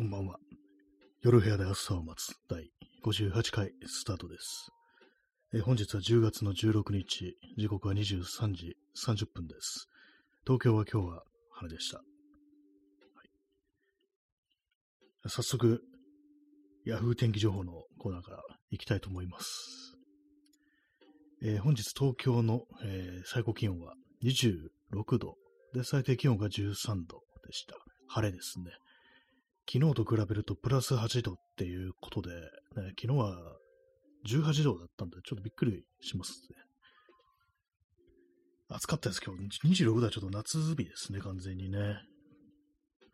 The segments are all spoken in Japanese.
こんばんは。夜部屋で朝を待つ第58回スタートです。え本日は10月の16日、時刻は23時30分です。東京は今日は晴れでした。はい、早速、ヤフー天気情報のコーナーから行きたいと思います。えー本日東京の、えー最高気温は26度で、最低気温が13度でした。晴れですね。昨日と比べるとプラス8度っていうことで、ね、昨日は18度だったんで、ちょっとびっくりしますね。暑かったです、今日。26度はちょっと夏日ですね、完全にね。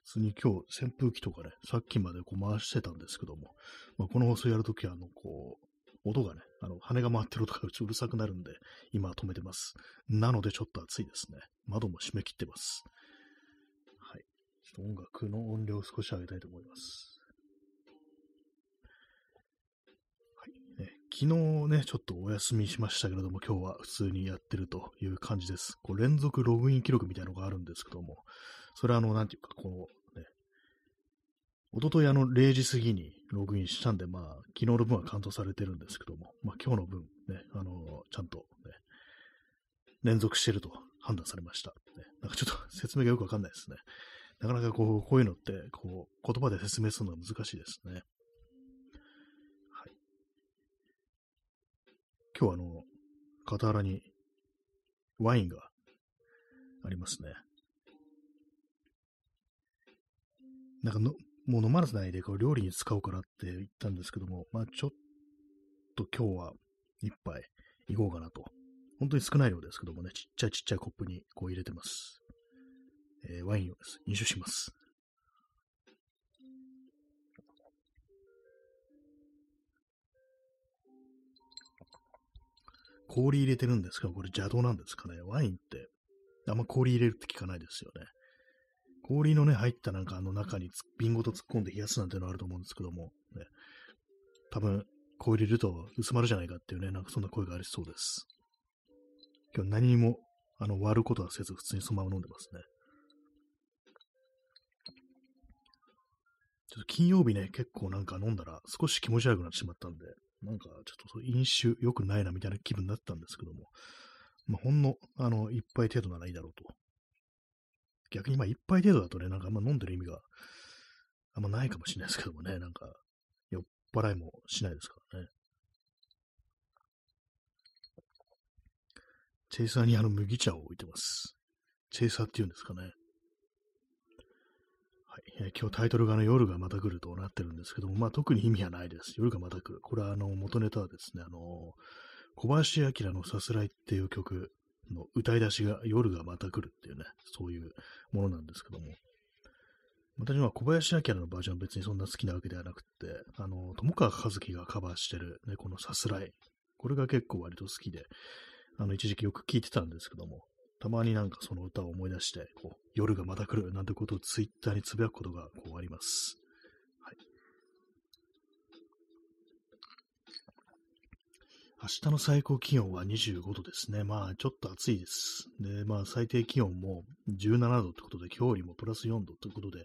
普通に今日、扇風機とかね、さっきまでこう回してたんですけども、まあ、この放送やるときは、あの、こう、音がね、あの、羽が回ってる音がうちうるさくなるんで、今は止めてます。なのでちょっと暑いですね。窓も閉め切ってます。ょっと音楽の音量を少し上げたいと思います。はい。ね、昨日ね、ちょっとお休みしましたけれども、今日は普通にやってるという感じです。こう連続ログイン記録みたいなのがあるんですけども、それはあの、なんていうか、こう、ね、一昨日あの0時過ぎにログインしたんで、まあ、昨日の分はカウントされてるんですけども、まあ今日の分ね、あの、ちゃんとね、連続してると判断されました。ね、なんかちょっと説明がよくわかんないですね。なかなかこう、こういうのって、こう、言葉で説明するのが難しいですね。はい。今日はあの、傍らにワインがありますね。なんかの、もう飲まないでこう料理に使おうからって言ったんですけども、まあちょっと今日は一杯いこうかなと。本当に少ない量ですけどもね、ちっちゃいちっちゃいコップにこう入れてます。えーワインをです飲酒します。氷入れてるんですけど、これ邪道なんですかね。ワインって、あんま氷入れるって聞かないですよね。氷のね、入ったなんかあの中に瓶ごと突っ込んで冷やすなんていうのあると思うんですけども、ね、多分、氷入れると薄まるじゃないかっていうね、なんかそんな声がありそうです。今日何にも、あの、割ることはせず、普通にそのまま飲んでますね。ちょっと金曜日ね、結構なんか飲んだら少し気持ち悪くなってしまったんで、なんかちょっと飲酒良くないなみたいな気分になったんですけども、まあ、ほんの、あの、一杯程度ならいいだろうと。逆にまあ一杯程度だとね、なんかあんま飲んでる意味があんまないかもしれないですけどもね、なんか酔っ払いもしないですからね。チェイサーにあの麦茶を置いてます。チェイサーっていうんですかね。い。え今日タイトルがあの夜がまた来るとなってるんですけども、まあ特に意味はないです。夜がまた来る。これはあの元ネタはですね、あの小林明のさすらいっていう曲の歌い出しが夜がまた来るっていうね、そういうものなんですけども。私は小林明のバージョンは別にそんな好きなわけではなくって、あの、友川和樹がカバーしてる、ね、このさすらい。これが結構割と好きで、あの、一時期よく聴いてたんですけども、たまになんかその歌を思い出して、こう、夜がまた来るなんてことをツイッターにつぶやくことがこうあります。はい。明日の最高気温は25度ですね。まあ、ちょっと暑いです。で、まあ、最低気温も17度ってことで、今日よりもプラス4度ってことで、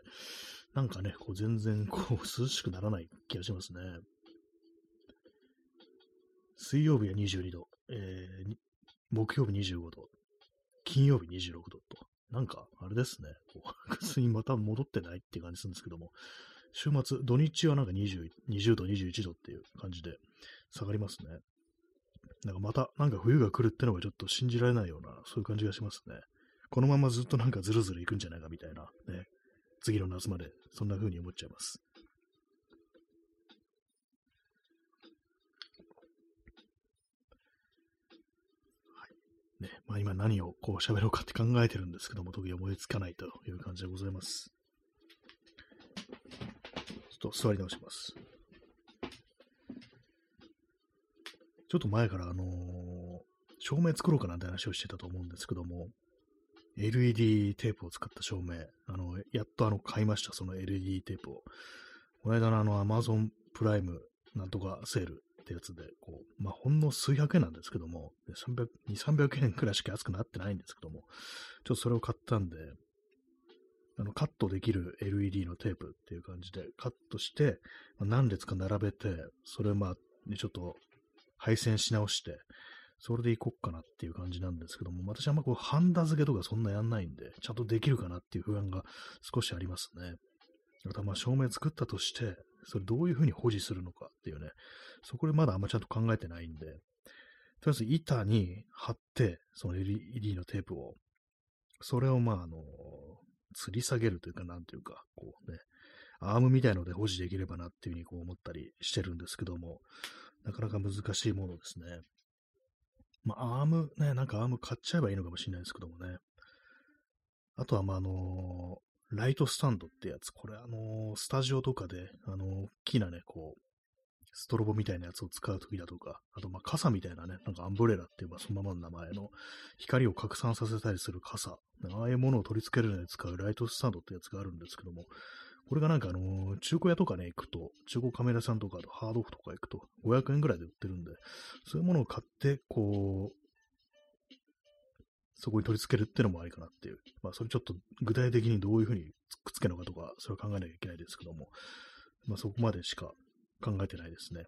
なんかね、こう、全然、こう、涼しくならない気がしますね。水曜日は22度、えー木曜日25度、金曜日26度と、なんか、あれですね、こう 普通にまた戻ってないって感じするんですけども、週末、土日はなんか 20, 20度、21度っていう感じで下がりますね。なんかまた、なんか冬が来るってのがちょっと信じられないような、そういう感じがしますね。このままずっとなんかずるずる行くんじゃないかみたいな、ね。次の夏まで、そんな風に思っちゃいます。ね、まあ今何をこう喋ろうかって考えてるんですけども、特に思いつかないという感じでございます。ちょっと座り直します。ちょっと前からあのー照明作ろうかなんて話をしてたと思うんですけども、LED テープを使った照明、あの、やっとあの買いました、その LED テープを。この間のあの Amazon プライムなんとかセールってやつで、こう、まあ、ほんの数百円なんですけども、300、2、300円くらいしか安くなってないんですけども、ちょっとそれを買ったんで、あのカットできる LED のテープっていう感じでカットして、まあ、何列か並べて、それをまあ、ね、ちょっと配線し直して、それでいこっかなっていう感じなんですけども、私あんまこう、ハンダ付けとかそんなやんないんで、ちゃんとできるかなっていう不安が少しありますね。またま照明作ったとして、それどういうふうに保持するのかっていうね、そこでまだあんまちゃんと考えてないんで、とりあえず板に貼って、その LED のテープを、それをまああの、吊り下げるというか、なんというか、こうね、アームみたいので保持できればなっていうふうにこう思ったりしてるんですけども、なかなか難しいものですね。まあ、アームね、なんかアーム買っちゃえばいいのかもしれないですけどもね。あとは、まあ、あのライトスタンドってやつ、これあのスタジオとかで、あの大きなね、こう、ストロボみたいなやつを使うときだとか、あと、ま、傘みたいなね、なんかアンブレラっていう、まあ、そのままの名前の、光を拡散させたりする傘、ああいうものを取り付けるのに使うライトスタンドってやつがあるんですけども、これがなんかあのー、中古屋とかね、行くと、中古カメラさんとか、ハードオフとか行くと、500円ぐらいで売ってるんで、そういうものを買って、こう、そこに取り付けるっていうのもありかなっていう。まあ、それちょっと具体的にどういうふうにくっつけるのかとか、それを考えなきゃいけないですけども、まあ、そこまでしか考えてないですね。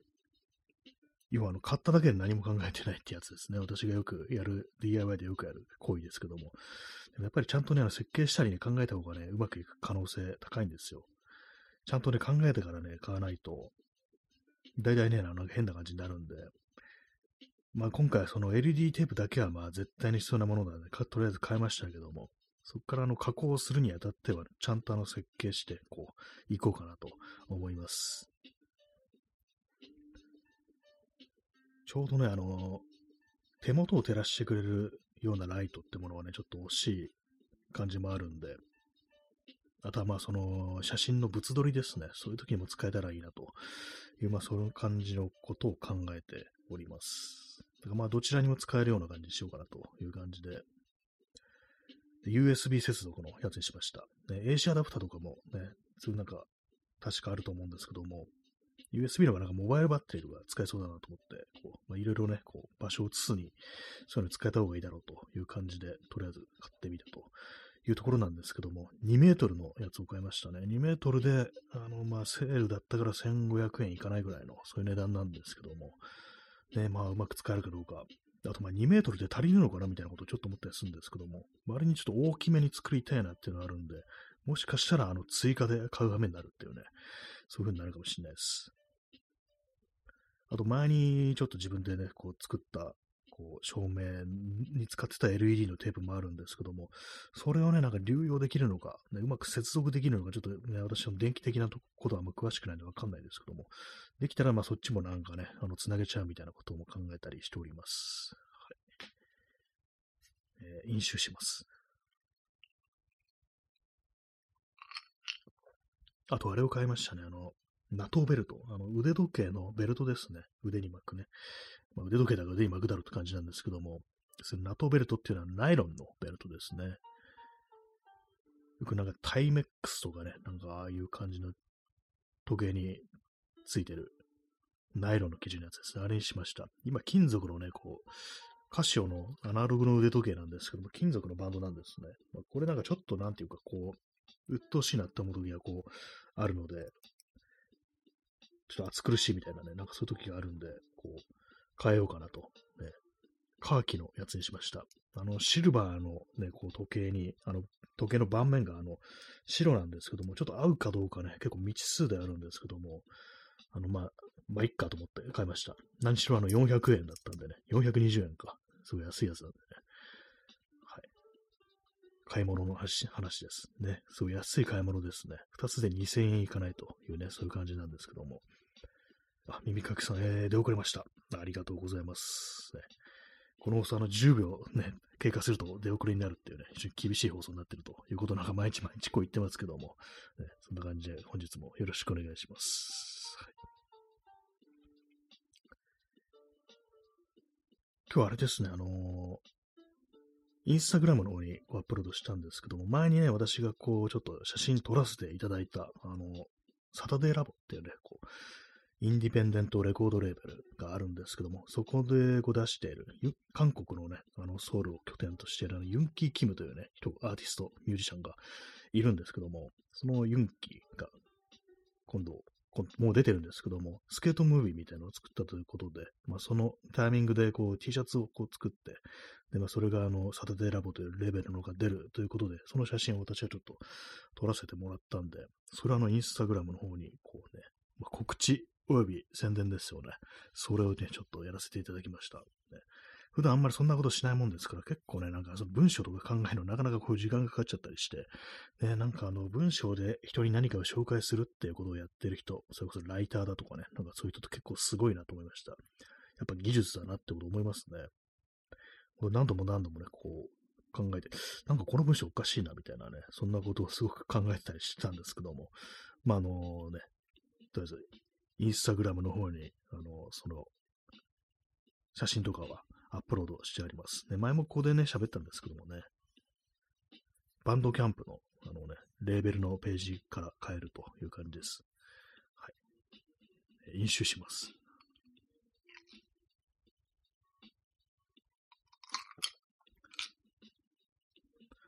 要は、あの、買っただけで何も考えてないってやつですね。私がよくやる、DIY でよくやる行為ですけども。やっぱりちゃんとね、あの設計したりね、考えた方がね、うまくいく可能性高いんですよ。ちゃんとね、考えてからね、買わないと、大体ね、なんか変な感じになるんで、まあ今回その LED テープだけはまあ絶対に必要なものなので、とりあえず買いましたけども、そこからあの加工するにあたっては、ちゃんとあの設計して、こう、いこうかなと思います。ちょうどね、あの、手元を照らしてくれるようなライトってものはね、ちょっと惜しい感じもあるんで、あとはまあその写真の物撮りですね。そういう時にも使えたらいいなという、まあそういう感じのことを考えております。だからまあどちらにも使えるような感じにしようかなという感じで。で USB 接続のやつにしました。ね、AC アダプターとかもね、そういうなんか確かあると思うんですけども、USB の方がなんかモバイルバッテリーが使えそうだなと思って、こうまあ、いろいろね、こう場所を移すに、そういうの使えた方がいいだろうという感じで、とりあえず買ってみたというところなんですけども、2メートルのやつを買いましたね。2メートルで、あの、まあ、セールだったから1500円いかないぐらいの、そういう値段なんですけども、ね、まあ、うまく使えるかどうか。あと、まあ、2メートルで足りるのかな？みたいなことをちょっと思ったりするんですけども、割にちょっと大きめに作りたいなっていうのがあるんで、もしかしたら、あの、追加で買う羽目になるっていうね、そういう風になるかもしれないです。あと前にちょっと自分でね、こう作ったこう、照明に使ってた LED のテープもあるんですけども、それをね、なんか流用できるのか、ね、うまく接続できるのか、ちょっとね、私の電気的なことはあんま詳しくないんでわかんないですけども、できたらまあそっちもなんかね、あの、つなげちゃうみたいなことも考えたりしております。はい。えー、飲酒します。あと、あれを買いましたね。あの、ナトーベルト。あの、腕時計のベルトですね。腕に巻くね。まあ、腕時計だから腕に巻くだろうって感じなんですけども、そのナトベルトっていうのはナイロンのベルトですね。よくなんかタイメックスとかね、なんかああいう感じの時計についてるナイロンの生地のやつですね。あれにしました。今、金属のね、こう、カシオのアナログの腕時計なんですけども、金属のバンドなんですね。まあ、これなんかちょっとなんていうか、こう、鬱陶しいなって思う時がこう、あるので、ちょっと暑苦しいみたいなね、なんかそういう時があるんで、こう、変えようかなと、ね。カーキのやつにしました。あの、シルバーのね、こう時計に、あの、時計の盤面があの、白なんですけども、ちょっと合うかどうかね、結構未知数であるんですけども、あの、まあ、まあ、いっかと思って買いました。何しろあの、400円だったんでね、420円か。すごい安いやつなんでね。はい。買い物の話です。ね。すごい安い買い物ですね。2つで2000円いかないというね、そういう感じなんですけども。あ、耳かきさん、えー、出遅れました。ありがとうございます。ね、この放送、あの、10秒ね、経過すると出遅れになるっていうね、非常に厳しい放送になってるということなんか毎日毎日こう言ってますけども、ね、そんな感じで本日もよろしくお願いします。はい、今日あれですね、あのー、インスタグラムの方にアップロードしたんですけども、前にね、私がこう、ちょっと写真撮らせていただいた、あの、サタデーラボっていうね、こう、インディペンデントレコードレーベルがあるんですけども、そこでこう出している、韓国のね、あのソウルを拠点としているユンキー・キムというね、アーティスト、ミュージシャンがいるんですけども、そのユンキーが今度、もう出てるんですけども、スケートムービーみたいなのを作ったということで、まあ、そのタイミングでこう T シャツをこう作って、で、まあ、それがあの、サタデーラボというレベルのが出るということで、その写真を私はちょっと撮らせてもらったんで、それはあの、インスタグラムの方に、こうね、まあ、告知及び宣伝ですよね。それをね、ちょっとやらせていただきました。ね、普段あんまりそんなことしないもんですから、結構ね、なんかその文章とか考えるのなかなかこういう時間がかかっちゃったりして、ね、なんかあの文章で人に何かを紹介するっていうことをやってる人、それこそライターだとかね、なんかそういう人って結構すごいなと思いました。やっぱ技術だなってこと思いますね。何度も何度もね、こう考えて、なんかこの文章おかしいなみたいなね、そんなことをすごく考えてたりしてたんですけども、まああのね、とりあえずインスタグラムの方に、あの、その、写真とかはアップロードしてあります。ね、前もここでね、喋ったんですけどもね、バンドキャンプの、あのね、レーベルのページから変えるという感じです。はい。飲酒します。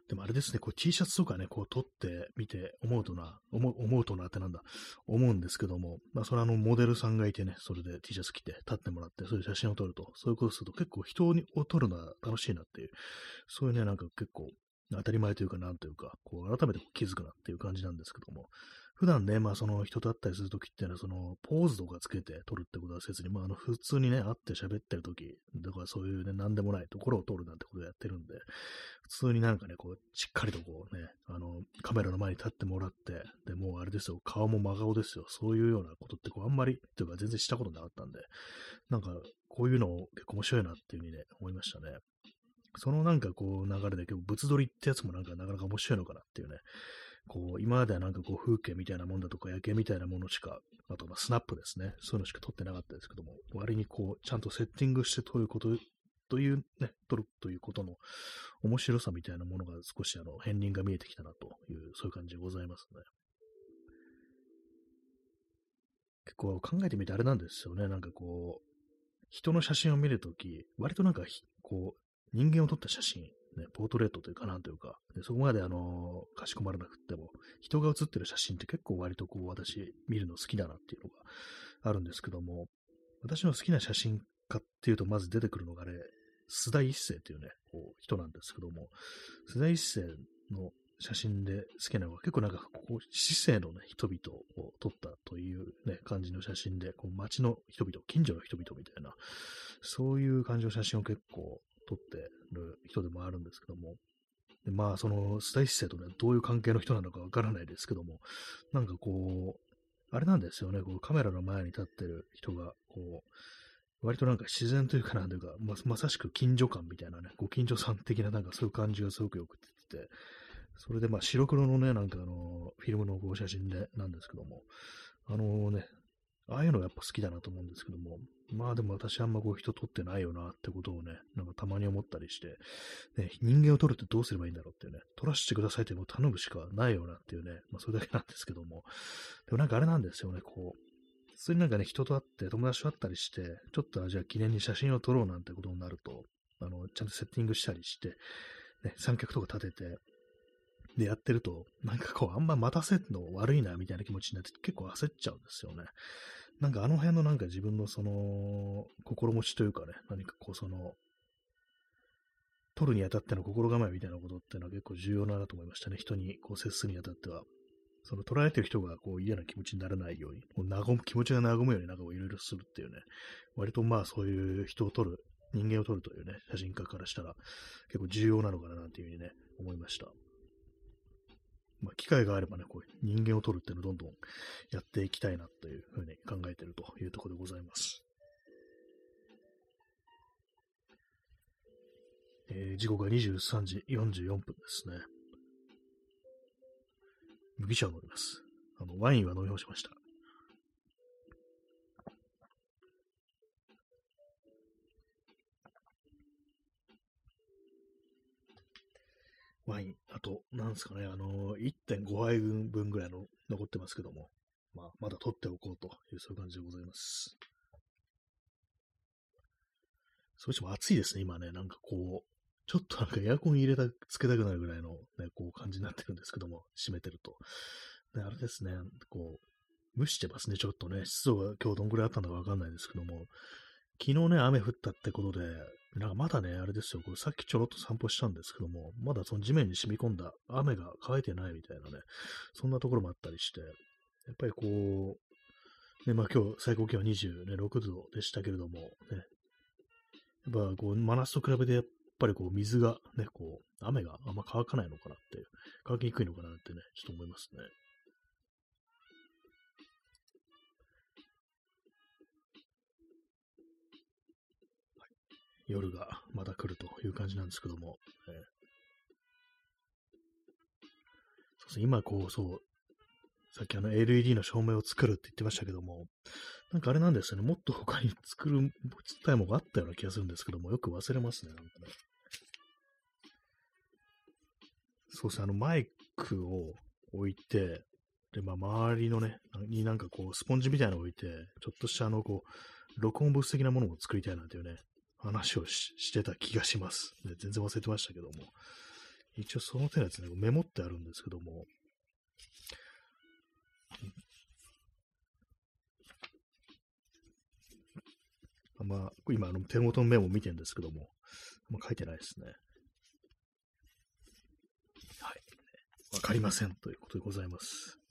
でもあれですね、こう T シャツとかね、こう撮ってみて思うとな、思う思うとなってなんだ、思うんですけども、まあそれあのモデルさんがいてね、それで T シャツ着て立ってもらって、そういう写真を撮ると、そういうことすると結構人を撮るのは楽しいなっていう、そういうね、なんか結構当たり前というかなんというか、こう改めて気づくなっていう感じなんですけども、普段ね、まあその人と会ったりするときっていうのは、そのポーズとかつけて撮るってことはせずに、まああの普通にね、会って喋ってるとき、だからそういうね、なんでもないところを撮るなんてことをやってるんで、普通になんかね、こう、しっかりとこうね、あの、カメラの前に立ってもらって、で、もうあれですよ、顔も真顔ですよ。そういうようなことってこうあんまり、っていうか全然したことなかったんで、なんかこういうの結構面白いなっていうふうにね、思いましたね。そのなんかこう流れで結構物撮りってやつもなんかなかなか面白いのかなっていうね、こう、今まではなんかこう風景みたいなもんだとか夜景みたいなものしか、あとまあスナップですね。そういうのしか撮ってなかったですけども、割にこう、ちゃんとセッティングして撮ること、というね、撮るということの面白さみたいなものが少しあの、片鱗が見えてきたなという、そういう感じでございますね。結構考えてみてあれなんですよね。なんかこう、人の写真を見るとき、割となんか、こう、人間を撮った写真ね、ポートレートというかなんというか、でそこまであのかしこまらなくっても、人が写ってる写真って結構割とこう私見るの好きだなっていうのがあるんですけども、私の好きな写真家っていうとまず出てくるのがね、須田一世っていうね、こう人なんですけども、須田一世の写真で好きなのは結構なんかこう市政のね、人々を撮ったというね、感じの写真で、こう街の人々、近所の人々みたいな、そういう感じの写真を結構撮ってる人でもあるんですけども、でまあ、その、スタイ姿勢とね、どういう関係の人なのかわからないですけども、なんかこう、あれなんですよね、こうカメラの前に立ってる人が、こう、割となんか自然というかなんというか、ままさしく近所感みたいなね、ご近所さん的ななんかそういう感じがすごくよく出てて、それでまあ白黒のね、なんかあの、フィルムのこう写真でなんですけども、あのね、ああいうのやっぱ好きだなと思うんですけども、まあでも私あんまこう人撮ってないよなってことをね、なんかたまに思ったりして、ね、人間を撮るってどうすればいいんだろうっていうね、撮らせてくださいってもう頼むしかないよなっていうね、まあそれだけなんですけども、でもなんかあれなんですよね、こう、普通になんかね、人と会って友達と会ったりして、ちょっとじゃあ記念に写真を撮ろうなんてことになると、あの、ちゃんとセッティングしたりして、ね、三脚とか立てて、でやってると、なんかこう、あんま待たせるの悪いな、みたいな気持ちになって結構焦っちゃうんですよね。なんかあの辺のなんか自分のその、心持ちというかね、何かこうその、取るにあたっての心構えみたいなことっていうのは結構重要だなと思いましたね。人にこう接するにあたっては。その捉えてる人がこう嫌な気持ちにならないように、こう和む気持ちが和むようになんかいろいろするっていうね、割とまあそういう人を撮る、人間を撮るというね、写真家からしたら結構重要なのかななんていうふうにね、思いました。まあ、機会があればね、こう人間を取るっていうのをどんどんやっていきたいなというふうに考えているというところでございます。えー、時刻が23時44分ですね。麦茶を飲みます。あの、ワインは飲み干しました。ワイン、あと、なんですかね、あの、1.5杯分ぐらいの残ってますけども、まあ、まだ取っておこうという、そういう感じでございます。そしても暑いですね、今ね。なんかこう、ちょっとなんかエアコン入れた、つけたくなるぐらいのね、こう感じになってるんですけども、閉めてると。で、あれですね、こう、蒸してますね、ちょっとね。湿度が今日どんぐらいあったのかわかんないですけども、昨日ね、雨降ったってことで、なんかまだね、あれですよ、これさっきちょろっと散歩したんですけども、まだその地面に染み込んだ雨が乾いてないみたいなね、そんなところもあったりして、やっぱりこう、ね、まあ今日最高気温26度でしたけれども、ね、やっぱこう、真夏と比べてやっぱりこう水がね、こう、雨があんま乾かないのかなって、乾きにくいのかなってね、ちょっと思いますね。夜がまた来るという感じなんですけども、えー、そうですね、今こう、そう、さっきあの LED の照明を作るって言ってましたけども、なんかあれなんですよね、もっと他に作る、たいものがあったような気がするんですけども、よく忘れますね、なんかね。そうですね、あのマイクを置いて、で、まあ、周りのね、になんかこう、スポンジみたいなのを置いて、ちょっとしたあの、こう、録音ブース的なものを作りたいなんていうね、話をしてた気がします。ね、全然忘れてましたけども。一応その手のやつね、メモってあるんですけども。まあ、今、あの手元のメモを見てるんですけども、まあ、書いてないですね。はい。わかりませんということでございます。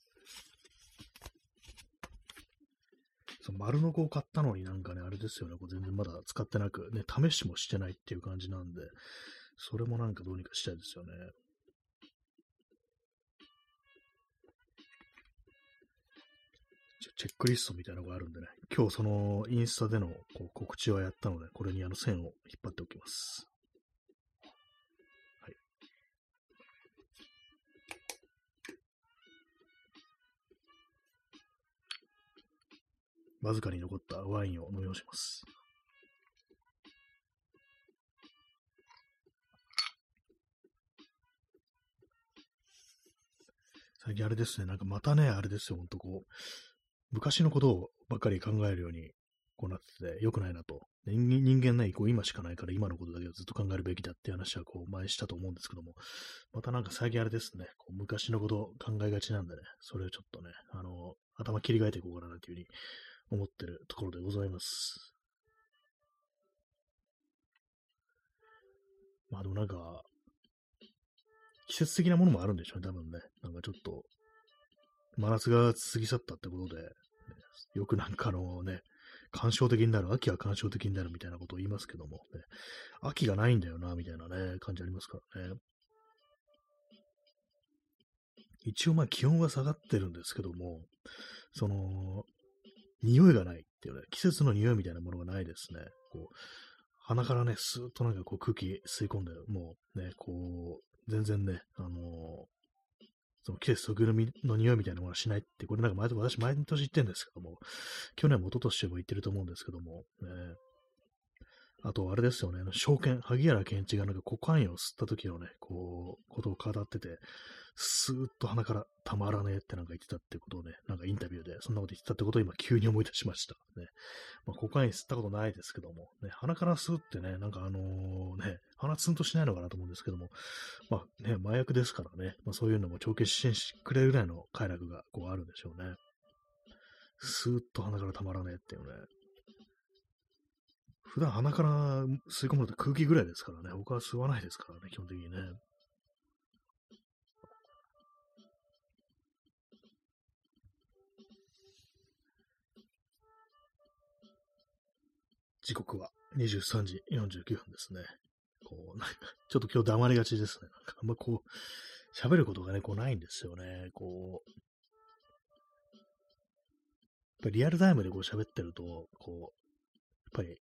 その丸の子を買ったのになんかね、あれですよね、こう全然まだ使ってなく、ね、試しもしてないっていう感じなんで、それもなんかどうにかしたいですよね。チェックリストみたいなのがあるんでね、今日そのインスタでのこう告知をやったので、これにあの線を引っ張っておきます。わずかに残ったワインを飲み干します。最近あれですね、なんかまたね、あれですよ、ほんとこう、昔のことをばっかり考えるようにこうなってて良くないなと。人間ね、こう今しかないから今のことだけをずっと考えるべきだって話はこう前したと思うんですけども、またなんか最近あれですね、こう昔のことを考えがちなんでね、それをちょっとね、あの、頭切り替えていこうかなというふうに思ってるところでございます。まあでもなんか、季節的なものもあるんでしょうね、多分ね。なんかちょっと、真夏が過ぎ去ったってことで、よくなんかあのね、感傷的になる、秋は感傷的になるみたいなことを言いますけども、ね、秋がないんだよな、みたいなね、感じありますからね。一応まあ気温は下がってるんですけども、その、匂いがないっていうね、季節の匂いみたいなものがないですね。こう、鼻からね、スーッとなんかこう空気吸い込んで、もうね、こう、全然ね、あのー、その季節特有の匂いみたいなものはしないって、これなんか毎年、私毎年言ってるんですけども、去年も一昨年も言ってると思うんですけども、ね、あと、あれですよね、証券、萩原健一がなんかコカインを吸った時のね、こう、ことを語ってて、スーッと鼻からたまらねえってなんか言ってたってことをね、なんかインタビューでそんなこと言ってたってことを今急に思い出しました。ね。まあ、コカイン吸ったことないですけども、ね、鼻から吸うってね、なんかあのね、鼻ツンとしないのかなと思うんですけども、まあね、麻薬ですからね、まあそういうのも帳消支援してくれるぐらいの快楽がこうあるんでしょうね。スーッと鼻からたまらねえっていうね。普段鼻から吸い込むのって空気ぐらいですからね、他は吸わないですからね、基本的にね。時刻は23時49分ですね。こう、なんか、ちょっと今日黙りがちですね。なんかあんまこう、喋ることがね、こうないんですよね。こう、やっぱリアルタイムでこう喋ってると、こう、やっぱり、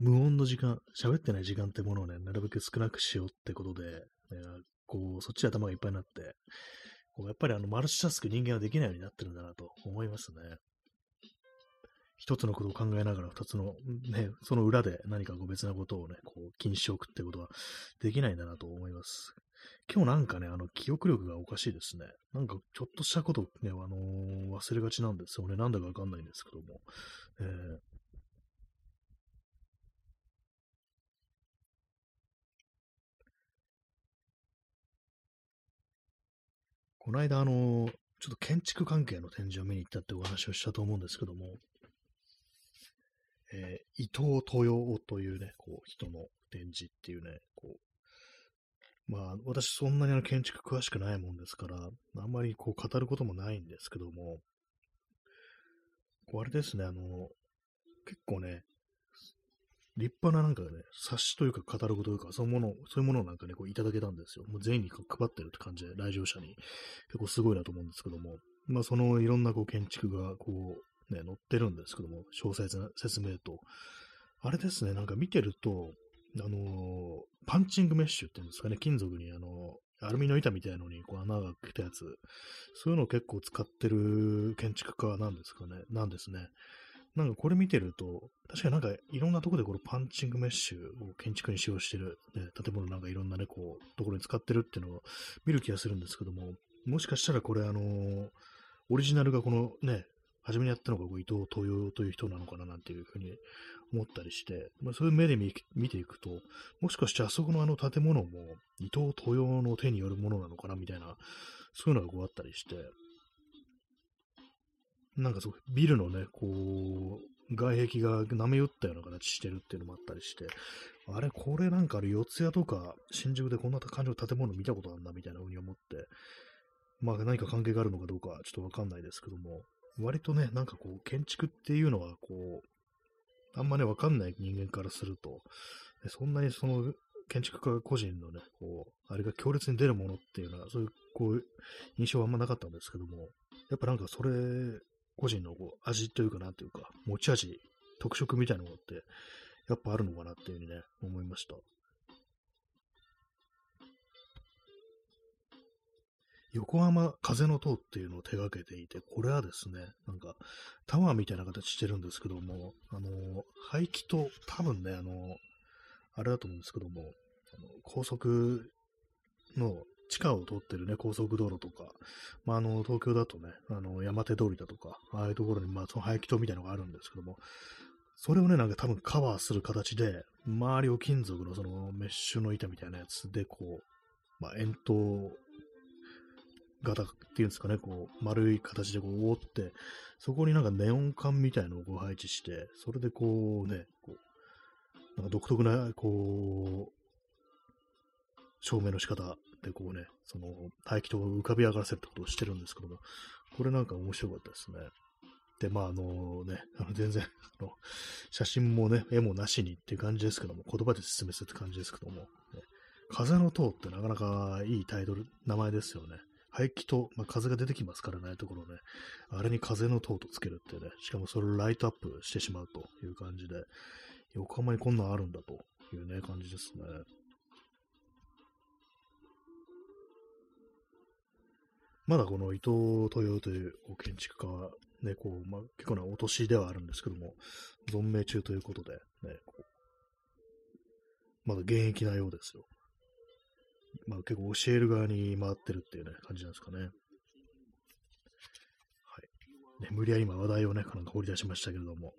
無音の時間、喋ってない時間ってものをね、なるべく少なくしようってことで、ね、こう、そっちで頭がいっぱいになって、こうやっぱりあの、マルチタスク人間はできないようになってるんだなと思いますね。一つのことを考えながら二つの、ね、その裏で何かこう別なことをね、こう気にしておくってことはできないんだなと思います。今日なんかね、あの、記憶力がおかしいですね。なんか、ちょっとしたことね、あのー、忘れがちなんですよね。なんだかわかんないんですけども。えーこの間、あの、ちょっと建築関係の展示を見に行ったってお話をしたと思うんですけども、えー、伊藤豊夫というね、こう、人の展示っていうね、こう、まあ、私そんなにあの建築詳しくないもんですから、あんまりこう語ることもないんですけども、こうあれですね、あの、結構ね、立派ななんかね、冊子というかカタログというか、そういうもの、そういうものをなんかね、こういただけたんですよ。もう全員に配ってるって感じで、来場者に。結構すごいなと思うんですけども、まあそのいろんなこう建築がこう、ね、載ってるんですけども、詳細な説明と。あれですね、なんか見てると、あのー、パンチングメッシュっていうんですかね、金属にあのー、アルミの板みたいのにこう穴が開けたやつ、そういうのを結構使ってる建築家なんですかね、なんですね。なんかこれ見てると、確かになんかいろんなとこでこのパンチングメッシュを建築に使用してる、ね、建物なんかいろんなね、こう、ところに使ってるっていうのを見る気がするんですけども、もしかしたらこれあのー、オリジナルがこのね、初めにやったのがこう伊藤豊という人なのかななんていうふうに思ったりして、まあ、そういう目で見ていくと、もしかしてあそこのあの建物も伊藤豊の手によるものなのかなみたいな、そういうのがこうあったりして、なんかそう、ビルのね、こう、外壁が波打ったような形してるっていうのもあったりして、あれ、これなんかあれ、四谷とか新宿でこんな感じの建物見たことあるんだみたいな風に思って、まあ何か関係があるのかどうかちょっとわかんないですけども、割とね、なんかこう、建築っていうのはこう、あんまね、わかんない人間からすると、そんなにその建築家個人のね、こう、あれが強烈に出るものっていうのは、そういう、こう、印象はあんまなかったんですけども、やっぱなんかそれ個人のこう味というかなというか、持ち味、特色みたいなものって、やっぱあるのかなっていうふうにね、思いました。横浜風の塔っていうのを手掛けていて、これはですね、なんかタワーみたいな形してるんですけども、あの、排気と多分ね、あの、あれだと思うんですけども、あの高速の地下を通ってるね、高速道路とか、まあ、あの、東京だとね、あの、山手通りだとか、ああいうところに、まあ、その排気塔みたいなのがあるんですけども、それをね、なんか多分カバーする形で、周りを金属のそのメッシュの板みたいなやつで、こう、まあ、円筒型っていうんですかね、こう、丸い形でこう覆って、そこになんかネオン管みたいのをこう配置して、それでこうね、こう、なんか独特な、こう、照明の仕方でこうね、その排気塔を浮かび上がらせるってことをしてるんですけども、これなんか面白かったですね。で、まあ、あのね、あの全然、あの、写真もね、絵もなしにっていう感じですけども、言葉で説明するって感じですけども、ね、風の塔ってなかなかいいタイトル、名前ですよね。排気塔、まあ、風が出てきますからね、ところね、あれに風の塔とつけるってね、しかもそれをライトアップしてしまうという感じで、横浜にこんなんあるんだというね、感じですね。まだこの伊藤豊という建築家は、ね、こう、まあ、結構なお年ではあるんですけども、存命中ということで、ね、まだ現役なようですよ。まあ、結構教える側に回ってるっていうね、感じなんですかね。はい。ね、無理やり今話題をね、なんか掘り出しましたけれども。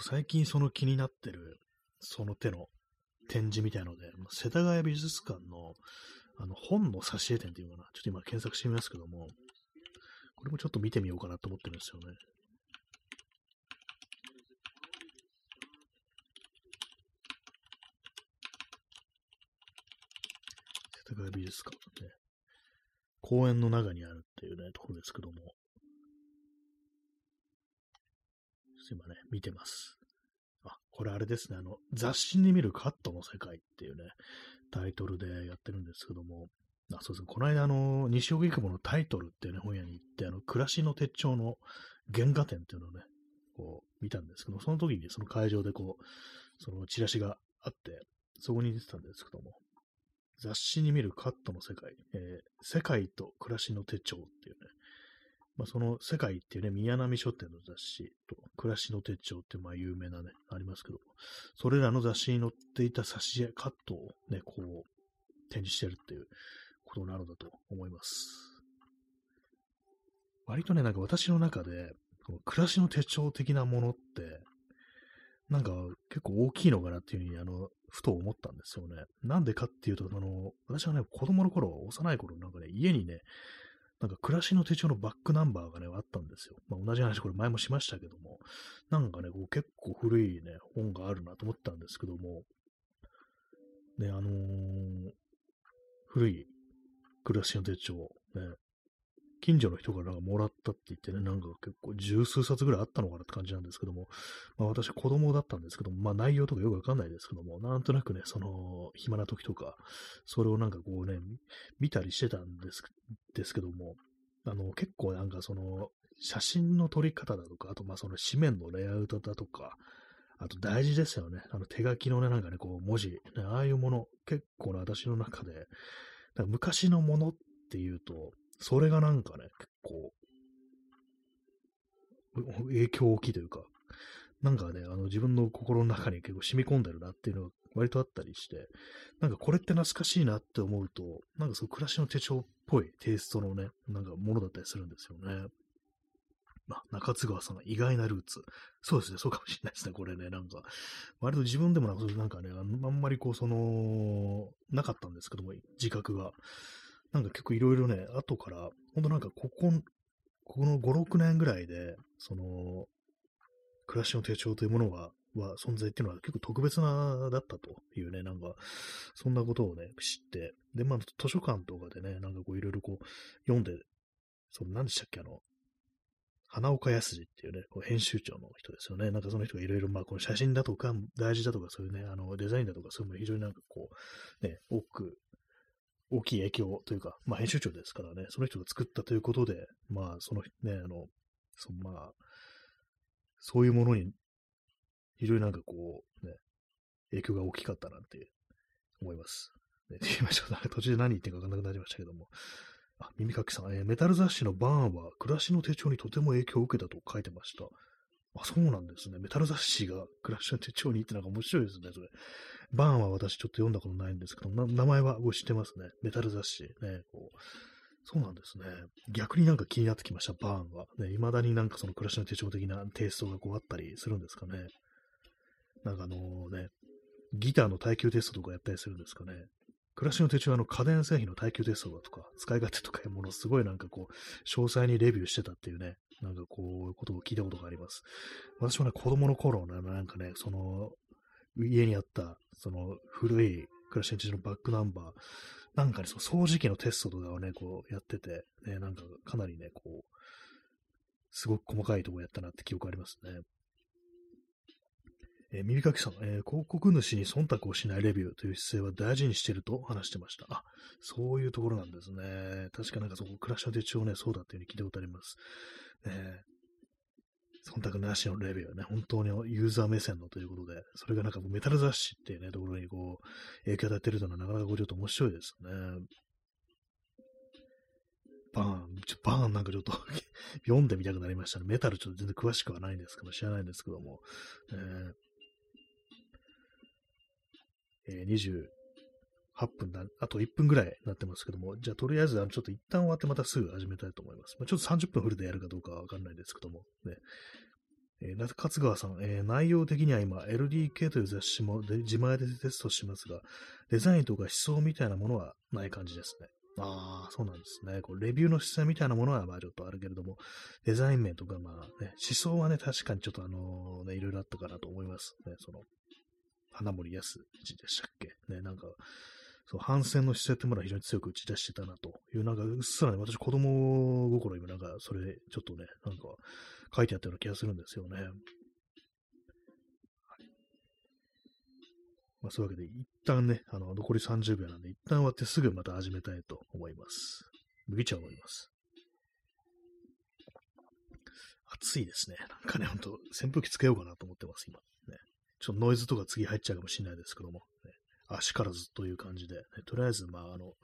最近その気になってる、その手の展示みたいので、世田谷美術館のあの本の挿絵展っていうのかな。ちょっと今検索してみますけども、これもちょっと見てみようかなと思ってるんですよね。世田谷美術館ね。公園の中にあるっていうね、ところですけども。今ね、見てます。あこれあれですね、あの、雑誌に見るカットの世界っていうね、タイトルでやってるんですけども、あそうですね、この間、あの、西荻窪のタイトルっていうね、本屋に行って、あの、暮らしの手帳の原画展っていうのをね、こう、見たんですけど、その時にその会場でこう、そのチラシがあって、そこに出てたんですけども、雑誌に見るカットの世界、えー、世界と暮らしの手帳っていうね、まあ、その世界っていうね、宮波書店の雑誌と、暮らしの手帳ってまあ有名なね、ありますけど、それらの雑誌に載っていた挿絵、カットをね、こう、展示してるっていうことなのだと思います。割とね、なんか私の中で、この暮らしの手帳的なものって、なんか結構大きいのかなっていうふうに、あの、ふと思ったんですよね。なんでかっていうと、あの、私はね、子供の頃、幼い頃、なんかね、家にね、なんか暮らしの手帳のバックナンバーがね、あったんですよ。まあ、同じ話これ前もしましたけども、なんかね、こう結構古いね、本があるなと思ったんですけども、ね、あのー、古い暮らしの手帳、ね、近所の人からなんかもらったって言ってね、なんか結構十数冊ぐらいあったのかなって感じなんですけども、まあ私子供だったんですけども、まあ内容とかよくわかんないですけども、なんとなくね、その、暇な時とか、それをなんかこうね、見たりしてたんですですけども、あの、結構なんかその、写真の撮り方だとか、あとまあその紙面のレイアウトだとか、あと大事ですよね。あの手書きのね、なんかね、こう文字、ね、ああいうもの、結構ね、私の中で、昔のものっていうと、それがなんかね、結構、影響大きいというか、なんかね、あの自分の心の中に結構染み込んでるなっていうのが割とあったりして、なんかこれって懐かしいなって思うと、なんかそう暮らしの手帳っぽいテイストのね、なんかものだったりするんですよね。まあ、中津川さんが意外なルーツ。そうですね、そうかもしれないですね、これね、なんか。割と自分でもなんかね、あんまりこう、その、なかったんですけども、自覚が。なんか結構いろいろね、後から、ほんとなんかここ、この5、6年ぐらいで、その、暮らしの手帳というものが、は存在っていうのは結構特別なだったというね、なんか、そんなことをね、知って、で、まあ、図書館とかでね、なんかこういろいろこう、読んで、その何でしたっけ、あの、花岡康二っていうね、こう編集長の人ですよね。なんかその人がいろいろ、まあ、この写真だとか、大事だとか、そういうね、あの、デザインだとか、そういうの非常になんかこう、ね、多く大きい影響というか、まあ、編集長ですからね、その人が作ったということで、まあ、そのね、あの、そまあ、そういうものに、非常になんかこう、ね、影響が大きかったなって思います。ね、言いましょう。途中で何言ってるか分かんなくなりましたけども。あ、耳かきさん、えー、メタル雑誌のバーンは暮らしの手帳にとても影響を受けたと書いてました。あ、そうなんですね。メタル雑誌が暮らしの手帳にってなんか面白いですね、それ。バーンは私ちょっと読んだことないんですけど、名前は知ってますね。メタル雑誌。ね、こうそうなんですね。逆になんか気になってきました、バーンは。ね、未だになんかその暮らしの手帳的なテイストがこうあったりするんですかね。なんかあのね、ギターの耐久テストとかやったりするんですかね。暮らしの手帳はあの家電製品の耐久テストだとか、使い勝手とかいうものすごいなんかこう、詳細にレビューしてたっていうね、なんかこういうことを聞いたことがあります。私もね、子供の頃ね、なんかね、その、家にあった、その古い暮らしの手帳のバックナンバー、なんかね、その掃除機のテストとかをね、こうやってて、ね、なんかかなりね、こう、すごく細かいとこやったなって記憶ありますね。えー、耳かきさん、えー、広告主に忖度をしないレビューという姿勢は大事にしてると話してました。あ、そういうところなんですね。確かなんかそこ、暮らしの手帳ね、そうだっていうふうに聞いたことあります。ね、忖度なしのレビューね、本当にユーザー目線のということで、それがなんかメタル雑誌っていうね、ところにこう、影響を与えてるというのはなかなかこうちょっと面白いですね。バーン、ちょバーンなんかちょっと 読んでみたくなりましたね。メタルちょっと全然詳しくはないんですけど、知らないんですけども。えーえー、8分だ、あと1分ぐらいになってますけども、じゃあとりあえずあのちょっと一旦終わってまたすぐ始めたいと思います。まあ、ちょっと30分フルでやるかどうかはわかんないですけども、ね。えー、勝川さん、えー、内容的には今、LDK という雑誌も自前でテストしますが、デザインとか思想みたいなものはない感じですね。ああ、そうなんですね。こうレビューの姿勢みたいなものはまあちょっとあるけれども、デザイン面とかまあね、思想はね、確かにちょっとあのね、いろいろあったかなと思いますね。その、花森康二でしたっけ？ね、なんか、そう、反戦の姿勢ってものは非常に強く打ち出してたなという、なんか、うっすらね、私子供心今なんか、それ、ちょっとね、なんか、書いてあったような気がするんですよね。まあ、そういうわけで、一旦ね、あの、残り30秒なんで、一旦終わってすぐまた始めたいと思います。麦茶を飲みます。暑いですね。なんかね、ほんと、扇風機つけようかなと思ってます、今。ね。ちょっとノイズとか次入っちゃうかもしれないですけども、ね、足からずという感じで、ね、とりあえず、まあ、あの、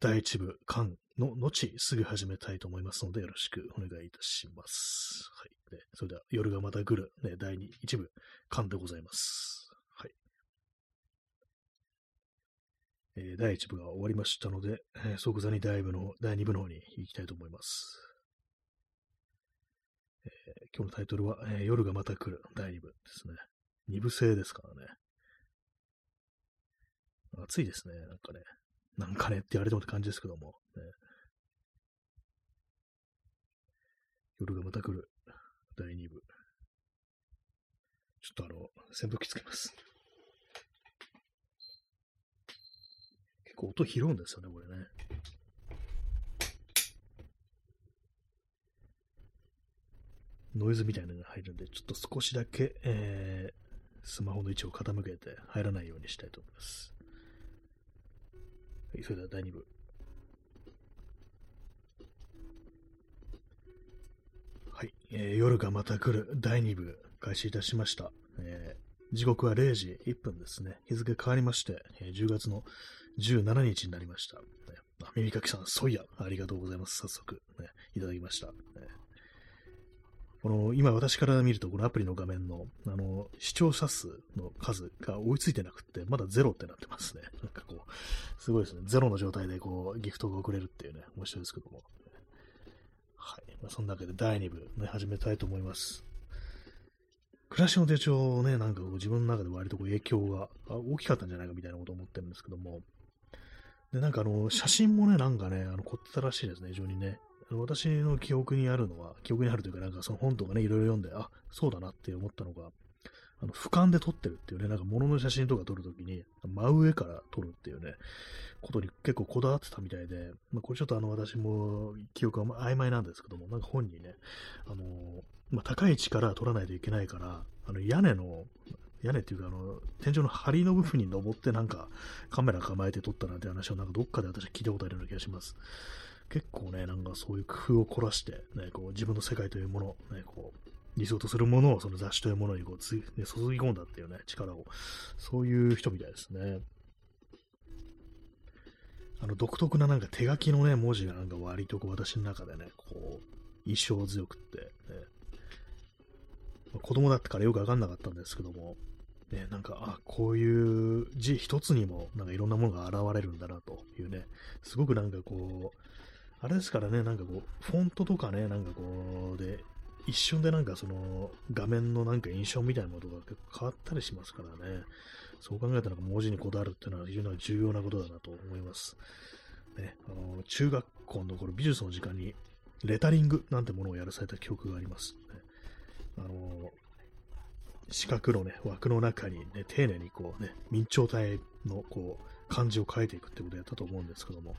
第一部、間の後、すぐ始めたいと思いますので、よろしくお願いいたします。はい。でそれでは、夜がまた来る、ね、第二、一部、間でございます。はい。えー、第一部が終わりましたので、えー、即座に第部の、第二部の方に行きたいと思います。えー、今日のタイトルは、えー、夜がまた来る第二部ですね。二部制ですからね。暑いですね、なんかね。なんかねって言われてもって感じですけども。ね、夜がまた来る。第2部。ちょっとあの、扇風機つけます。結構音拾うんですよね、これね。ノイズみたいなのが入るんで、ちょっと少しだけ、えー、スマホの位置を傾けて入らないようにしたいと思います。はい、それでは第2部。はい、えー、夜がまた来る第2部開始いたしました。えー、時刻は0時1分ですね。日付変わりまして、えー、10月の17日になりました。ね、耳かきさん、そういや、ありがとうございます。早速、ね、いただきました。ね、この、今私から見ると、このアプリの画面の、あの、視聴者数の数が追いついてなくて、まだゼロってなってますね。なんかこう、すごいですね。ゼロの状態でこう、ギフトが送れるっていうね、面白いですけども。はい。まあ、そんなわけで第2部、ね、始めたいと思います。暮らしの手帳をね、なんかこう自分の中で割とこう影響が大きかったんじゃないかみたいなことを思ってるんですけども、で、なんかあの、写真もね、なんかね、あの、凝ってたらしいですね、非常にね。私の記憶にあるのは、記憶にあるというか、なんかその本とかね、いろいろ読んで、あ、そうだなって思ったのが、あの、俯瞰で撮ってるっていうね、なんか物の写真とか撮るときに、真上から撮るっていうね、ことに結構こだわってたみたいで、まあ、これちょっとあの、私も記憶は曖昧なんですけども、なんか本にね、あの、まあ、高い位置から撮らないといけないから、あの、屋根の、屋根っていうか、あの、天井の梁の部分に登ってなんかカメラ構えて撮ったなんて話をなんかどっかで私は聞いたことあるような気がします。結構ね、なんかそういう工夫を凝らして、ね、こう自分の世界というもの、ね、こう、理想とするものをその雑誌というものにこうつ、ね、注ぎ込んだっていうね、力を、そういう人みたいですね。あの、独特ななんか手書きのね、文字がなんか割とこう私の中でね、こう、印象強くって、ね、まあ、子供だったからよくわかんなかったんですけども、ね、なんか、あ、こういう字一つにも、なんかいろんなものが現れるんだなというね、すごくなんかこう、あれですからね、なんかこう、フォントとかね、なんかこう、で、一瞬でなんかその画面のなんか印象みたいなものが結構変わったりしますからね。そう考えたら文字にこだわるっていうのは非常に重要なことだなと思います。ね、あの中学校の頃美術の時間にレタリングなんてものをやらされた記憶があります。ね、あの四角のね、枠の中にね、丁寧にこうね、明朝体のこう、漢字を書いていくってことをやったと思うんですけども、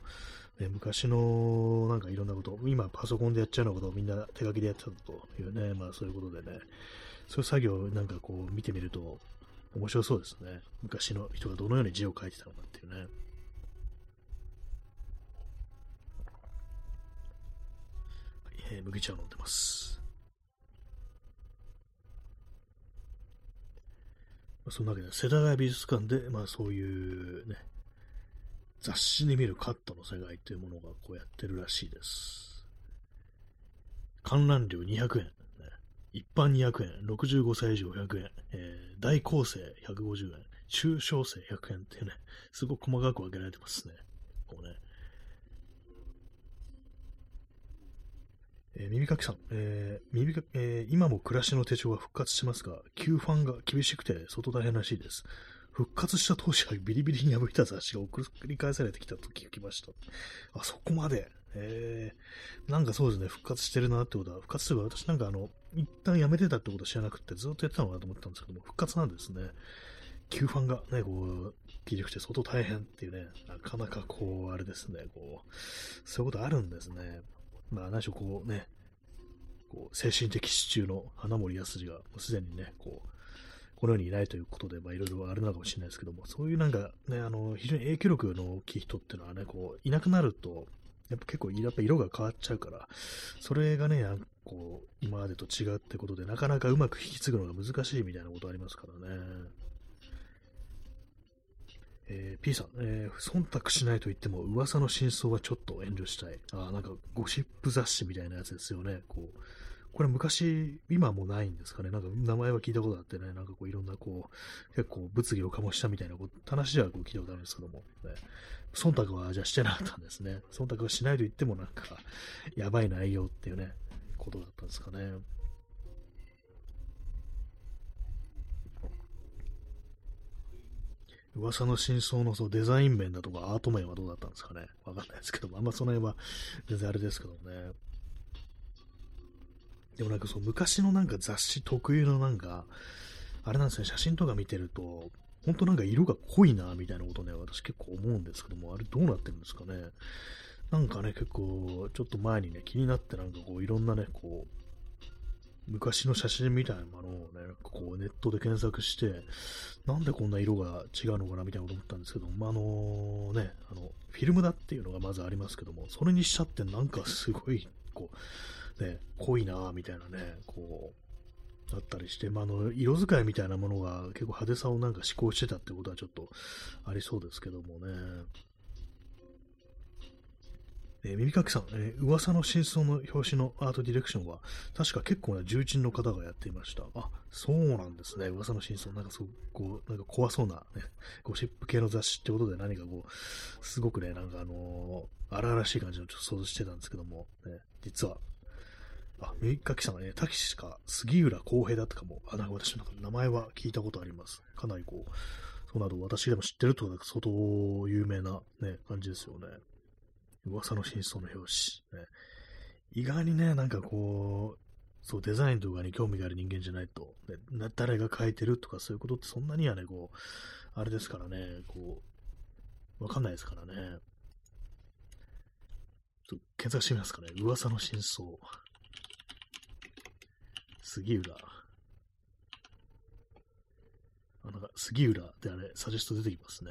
ね、昔のなんかいろんなこと、今パソコンでやっちゃうようなことをみんな手書きでやってたというね、まあそういうことでね、そういう作業をなんかこう見てみると面白そうですね。昔の人がどのように字を書いてたのかっていうね。はい、えー、麦茶を飲んでます。まあ、そんなわけで、世田谷美術館で、まあそういうね、雑誌で見るカットの世界というものがこうやってるらしいです。観覧料200円、一般200円、65歳以上100円、えー、大高生150円、中小生100円っていうね、すごく細かく分けられてますね。こうね。えー、耳かきさん、えー、耳かえー、今も暮らしの手帳が復活しますが、旧ファンが厳しくて相当大変らしいです。復活した当時はビリビリに破いた雑誌が送り返されてきたと聞きました。あ、そこまで。えー、なんかそうですね、復活してるなってことは、復活すれば私なんかあの、一旦やめてたってこと知らなくて、ずっとやってたのかなと思ったんですけども、復活なんですね。旧ファンがね、こう、切り口相当大変っていうね、なかなかこう、あれですね、こう、そういうことあるんですね。まあ、何しろこうね、こう、精神的支柱の花森康二が、もうすでにね、こう、この世にいないということで、まあ、いろいろあるのかもしれないですけども、そういうなんかね、あの、非常に影響力の大きい人っていうのはね、こう、いなくなると、やっぱ結構、やっぱ色が変わっちゃうから、それがね、こう、今までと違うってことで、なかなかうまく引き継ぐのが難しいみたいなことありますからね。えー、P さん、えー、忖度しないと言っても、噂の真相はちょっと遠慮したい。あなんか、ゴシップ雑誌みたいなやつですよね。こう、これ昔、今もないんですかね？なんか名前は聞いたことあってね、なんかこういろんなこう、結構物議を醸したみたいなこ話ではこう聞いたことあるんですけども、ね、忖度はじゃあしてなかったんですね。忖度はしないと言ってもなんか、やばい内容っていうね、ことだったんですかね。噂の真相のそうデザイン面だとかアート面はどうだったんですかね？わかんないですけども、あんまその辺は全然あれですけどね。でもなんかそう、昔のなんか雑誌特有のなんか、あれなんですね、写真とか見てると、本当なんか色が濃いな、みたいなことね、私結構思うんですけども、あれどうなってるんですかね。なんかね、結構、ちょっと前にね、気になってなんかこう、いろんなね、こう、昔の写真みたいなものをね、こうネットで検索して、なんでこんな色が違うのかなみたいなこと思ったんですけど、まあ、あのね、あの、フィルムだっていうのがまずありますけども、それにしちゃってなんかすごい、こう、ね、濃いなみたいなね、こう、だったりして、まあ、あの、色使いみたいなものが結構派手さをなんか思考してたってことはちょっとありそうですけどもね。えー、耳かきさん、えー、噂の真相の表紙のアートディレクションは、確か結構な重鎮の方がやっていました。あ、そうなんですね。噂の真相。なんかすごく、こう、なんか怖そうな、ね、ゴシップ系の雑誌ってことで何かこう、すごくね、なんかあのー、荒々しい感じのちょっと想像してたんですけども、ね、実は、あ、耳かきさんはね、たけしか杉浦公平だったかも。あ、なんか私なんか名前は聞いたことあります。かなりこう、そうなど私でも知ってるとか相当有名なね、感じですよね。噂の真相の表紙。ね、意外にね、なんかこう、そう、デザインとかに興味がある人間じゃないと、ね、誰が描いてるとかそういうことってそんなにはね、こう、あれですからね、こう、わかんないですからね。ちょっと検索してみますかね。噂の真相。杉浦。あ、なんか、杉浦ってあれ、サジェスト出てきますね。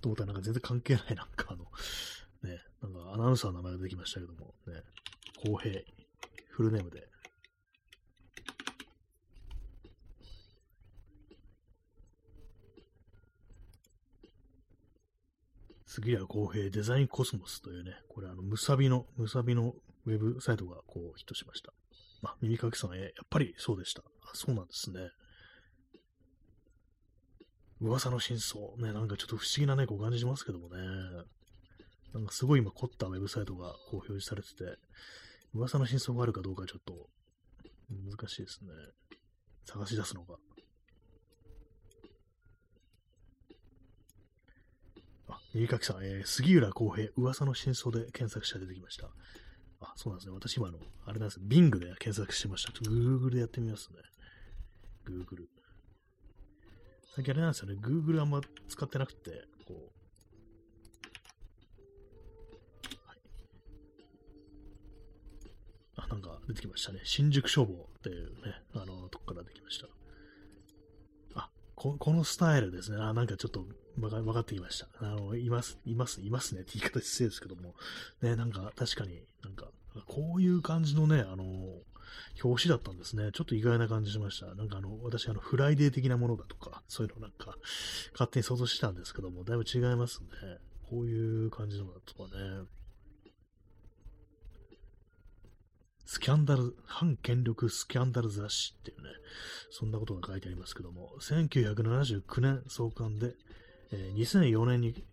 と思ったらなんか全然関係ない、なんかあの、ね、なんかアナウンサーの名前が出てきましたけども、ね、公平、フルネームで。杉谷公平デザインコスモスというね、これあの、むさびの、むさびのウェブサイトがこうヒットしました。あ、耳かきさん、え、やっぱりそうでした。あ、そうなんですね。噂の真相。ね、なんかちょっと不思議なね、こう感じしますけどもね。なんかすごい今凝ったウェブサイトがこう表示されてて、噂の真相があるかどうかちょっと難しいですね。探し出すのが。あ、右かきさん、えー、杉浦公平、噂の真相で検索者出てきました。あ、そうなんですね。私今の、あれなんです。Bing で検索してました。ちょっと Google でやってみますね。Google。最近あれなんですよね、Google あんま使ってなくて、こう、はい、あ、なんか出てきましたね。新宿消防っていうね、あの、とこからできました。このスタイルですね。あ、なんかちょっとわかかってきました。あの、います、います、いますねって言い方失礼ですけども、ね、なんか確かになんか、こういう感じのね、あの、表紙だったんですね。ちょっと意外な感じしました。なんかあの、私あの、フライデー的なものだとか、そういうのなんか、勝手に想像してたんですけども、だいぶ違いますね。こういう感じのだとかね。スキャンダル、反権力スキャンダル雑誌っていうね、そんなことが書いてありますけども、1979年創刊で、えー、2004年に、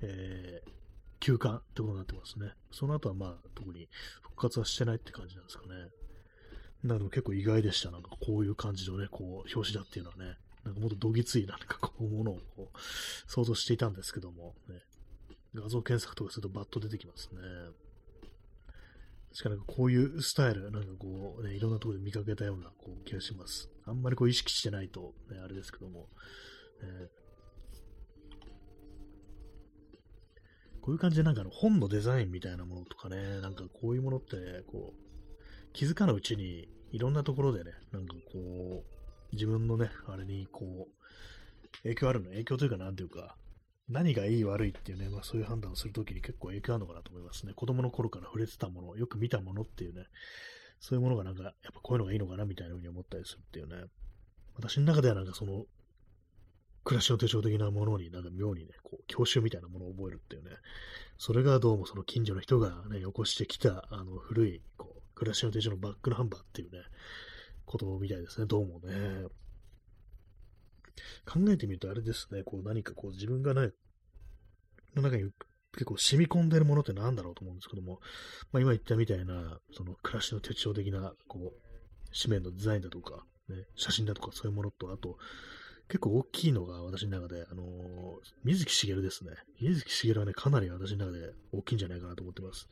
えー、休刊ってことになってますね。その後はまあ、特に復活はしてないって感じなんですかね。なので結構意外でした。なんかこういう感じのね、こう、表紙だっていうのはね、なんかもっとどぎついなんかこう、ものをこう、想像していたんですけども、ね、画像検索とかするとバッと出てきますね。確かなんかこういうスタイル、なんかこう、ね、いろんなところで見かけたようなこう気がします。あんまりこう意識してないと、ね、あれですけども、ね、こういう感じでなんかの本のデザインみたいなものとかね、なんかこういうものって、こう、気づかぬうちに、いろんなところでね、なんかこう、自分のね、あれにこう、影響あるの、影響というかなんていうか、何がいい悪いっていうね、まあそういう判断をするときに結構影響あるのかなと思いますね。子供の頃から触れてたもの、よく見たものっていうね、そういうものがなんか、やっぱこういうのがいいのかなみたいな風に思ったりするっていうね。私の中ではなんかその、暮らしの手帳的なものになんか妙にね、こう、教習みたいなものを覚えるっていうね、それがどうもその近所の人がね、よこしてきた、あの、古い、こう、暮らしの手帳のバックナンバーっていうね、ことみたいですね、どうもね。考えてみるとあれですね、こう何かこう自分がね、の中に結構染み込んでるものって何だろうと思うんですけども、まあ、今言ったみたいな、その暮らしの手帳的な、こう、紙面のデザインだとか、ね、写真だとかそういうものと、あと、結構大きいのが私の中で、あのー、水木しげるですね。水木しげるはね、かなり私の中で大きいんじゃないかなと思ってます。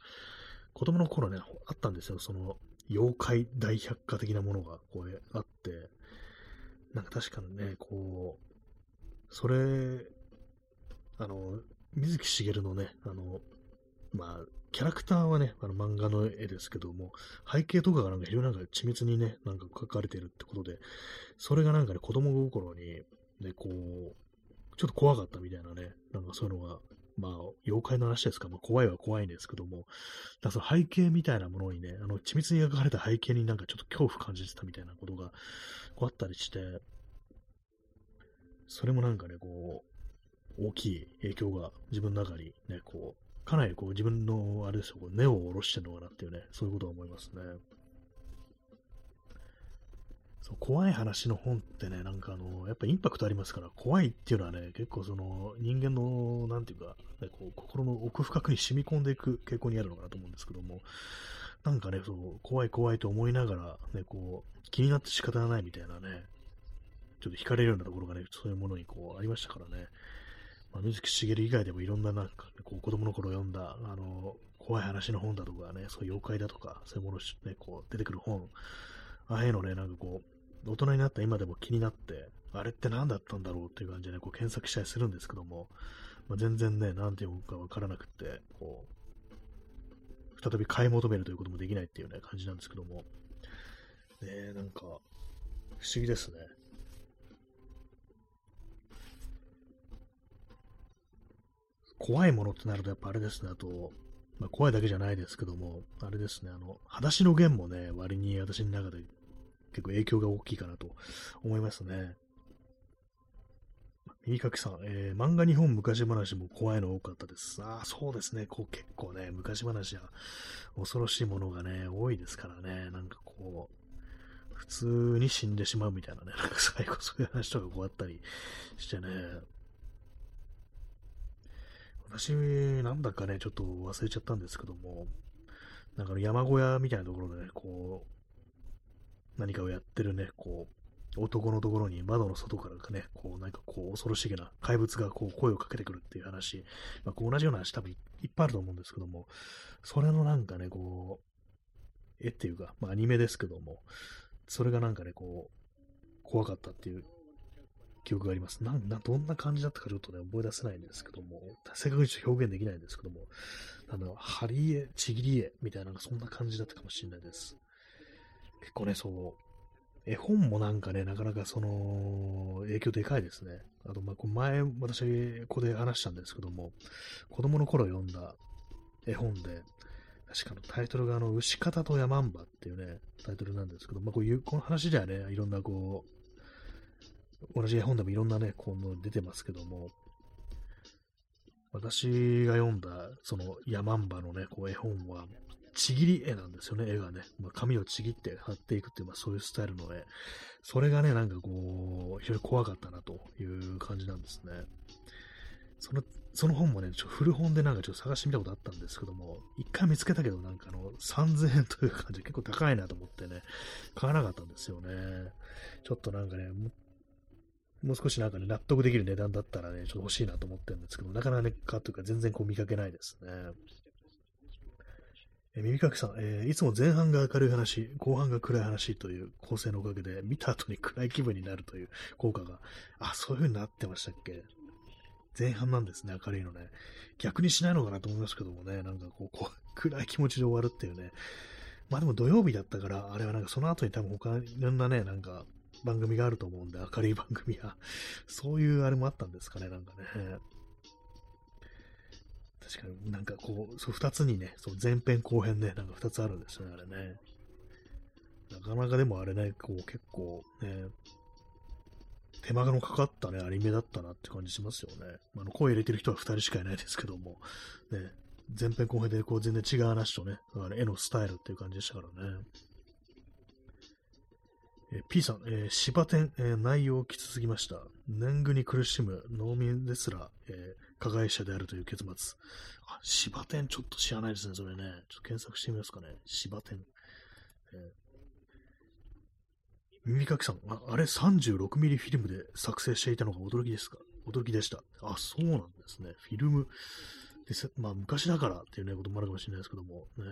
子供の頃ね、あったんですよ。その、妖怪大百科的なものが、こう、あって、なんか確かにね、こう、それ、あの、水木しげるのね、あの、まあ、キャラクターはね、あの漫画の絵ですけども、背景とかがなんか非常になんか緻密にね、なんか描かれてるってことで、それがなんかね、子供心に、ね、こう、ちょっと怖かったみたいなね、なんかそういうのが、まあ、妖怪の話ですか、まあ、怖いは怖いんですけども、だその背景みたいなものにね、あの、緻密に描かれた背景になんかちょっと恐怖感じてたみたいなことが、こうあったりして、それもなんかね、こう、大きい影響が自分の中にね、こう、かなりこう自分の、あれですよ、根を下ろしてるのかなっていうね、そういうことは思いますね。そう怖い話の本ってね、なんかあの、やっぱインパクトありますから、怖いっていうのはね、結構その人間の、なんていうか、ね、こう心の奥深くに染み込んでいく傾向にあるのかなと思うんですけども、なんかね、そう、怖い怖いと思いながら、ね、こう、気になって仕方がないみたいなね、ちょっと惹かれるようなところがね、そういうものにこうありましたからね、まあ、水木しげる以外でもいろんななんか、ね、こう子供の頃読んだ、あの、怖い話の本だとかね、そういう妖怪だとか、そういうものね、こう出てくる本、ああいうのね、なんかこう、大人になった今でも気になって、あれって何だったんだろうっていう感じでね、こう検索したりするんですけども、まあ、全然ね、なんて読むかわからなくて、こう、再び買い求めるということもできないっていうね、感じなんですけども、ねなんか、不思議ですね。怖いものってなるとやっぱあれですね、あと、まあ、怖いだけじゃないですけども、あれですね、あの、裸足の弦もね、割に私の中で結構影響が大きいかなと思いますね。耳かきさん、えー、漫画日本昔話も怖いの多かったです。ああ、そうですね、こう結構ね、昔話は恐ろしいものがね、多いですからね、なんかこう、普通に死んでしまうみたいなね、なんか最後そういう話とかこうあったりしてね、私、なんだかね、ちょっと忘れちゃったんですけども、なんか山小屋みたいなところでね、こう、何かをやってるね、こう、男のところに窓の外からね、こう、なんかこう、恐ろしげな怪物がこう、声をかけてくるっていう話、まあ、こう同じような話多分いっぱいあると思うんですけども、それのなんかね、こう、絵っていうか、まあアニメですけども、それがなんかね、こう、怖かったっていう記憶があります。なん、な、どんな感じだったかちょっとね、覚え出せないんですけども、正確に表現できないんですけども、あの、ハリエ、ちぎり絵みたいな、そんな感じだったかもしれないです。結構ね、そう、絵本もなんかね、なかなかその、影響でかいですね。あと、まあ、前、私、ここで話したんですけども、子供の頃読んだ絵本で、確かのタイトルが、あの、牛方と山んばっていうね、タイトルなんですけど、まあ、こういう、この話ではね、いろんなこう、同じ絵本でもいろんなね、この出てますけども、私が読んだ、そのヤマンバのね、こう絵本は、ちぎり絵なんですよね、絵がね。まあ、紙をちぎって貼っていくっていう、まあ、そういうスタイルの絵。それがね、なんかこう、非常に怖かったなという感じなんですね。その、その本もね、ちょ古本でなんかちょっと探してみたことあったんですけども、一回見つけたけど、なんかあの、3000円という感じで結構高いなと思ってね、買わなかったんですよね。ちょっとなんかね、もう少しなんかね、納得できる値段だったらね、ちょっと欲しいなと思ってるんですけど、なかなか買うというか全然こう見かけないですね。え耳かきさん、えー、いつも前半が明るい話、後半が暗い話という構成のおかげで、見た後に暗い気分になるという効果が、あ、そういう風になってましたっけ？前半なんですね、明るいのね。逆にしないのかなと思いますけどもね、なんかこう、暗い気持ちで終わるっていうね。まあでも土曜日だったから、あれはなんかその後に多分他いろんなね、なんか番組があると思うんで、明るい番組は。そういうあれもあったんですかね、なんかね。確かになんかこう、そう二つにね、そう前編後編ね、なんか二つあるんですよね、あれね。なかなかでもあれね、こう結構ね、手間のかかったね、アニメだったなって感じしますよね。あの声入れてる人は二人しかいないですけども、ね、前編後編でこう全然違う話とね、絵のスタイルっていう感じでしたからね。え、P さん、えー、芝天、えー、内容をきつすぎました。年貢に苦しむ農民ですら、えー、加害者であるという結末。あ、芝天ちょっと知らないですね、それね。ちょっと検索してみますかね。芝天。えー、耳かきさん、ああれ 36mm フィルムで作成していたのが驚きですか？驚きでした。あ、そうなんですね。フィルムです。まあ、昔だからっていうね、こともあるかもしれないですけども、ね、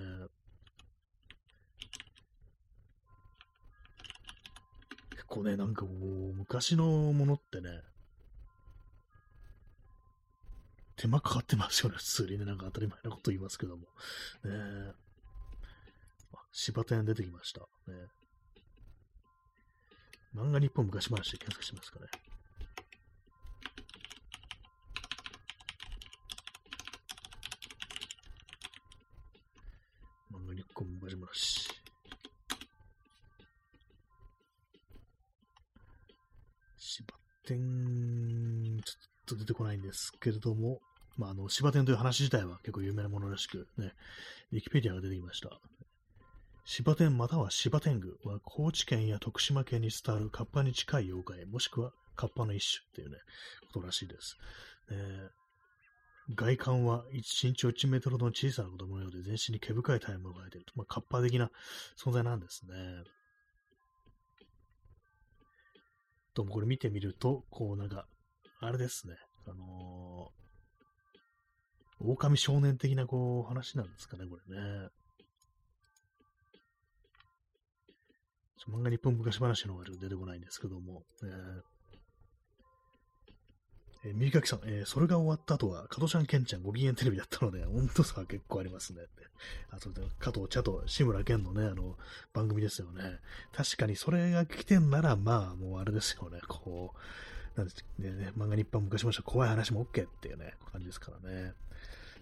結構ね、なんかもう、昔のものってね、手間かかってますよね、普通にね。なんか当たり前なこと言いますけども。ねあ、柴田屋出てきました。ね漫画日本昔話で検索しますかね。漫画日本昔話。柴天、ちょっと出てこないんですけれども、まあ、あの、柴天という話自体は結構有名なものらしく、ね、ウィキペディアが出てきました。柴天または柴天狗は高知県や徳島県に伝わるカッパに近い妖怪、もしくはカッパの一種っていうね、ことらしいです。え外観は身長1メートルの小さな子供のようで全身に毛深い体毛が生えていると。まあ、カッパ的な存在なんですね。ともこれ見てみると、こうなんか、あれですね。あのー、狼少年的なこう話なんですかね、これね。漫画日本昔話の方が出てこないんですけども、えーえー、右書きさん、えー、それが終わった後は、加藤ちゃん、ケンちゃん、ご機嫌テレビだったので、温度差が結構ありますねって。あ、それで、加藤茶と志村けんのね、あの、番組ですよね。確かにそれが来てんなら、まあ、もうあれですよね、こう、なんでね、漫画日本昔話怖い話も OK っていうね、感じですからね。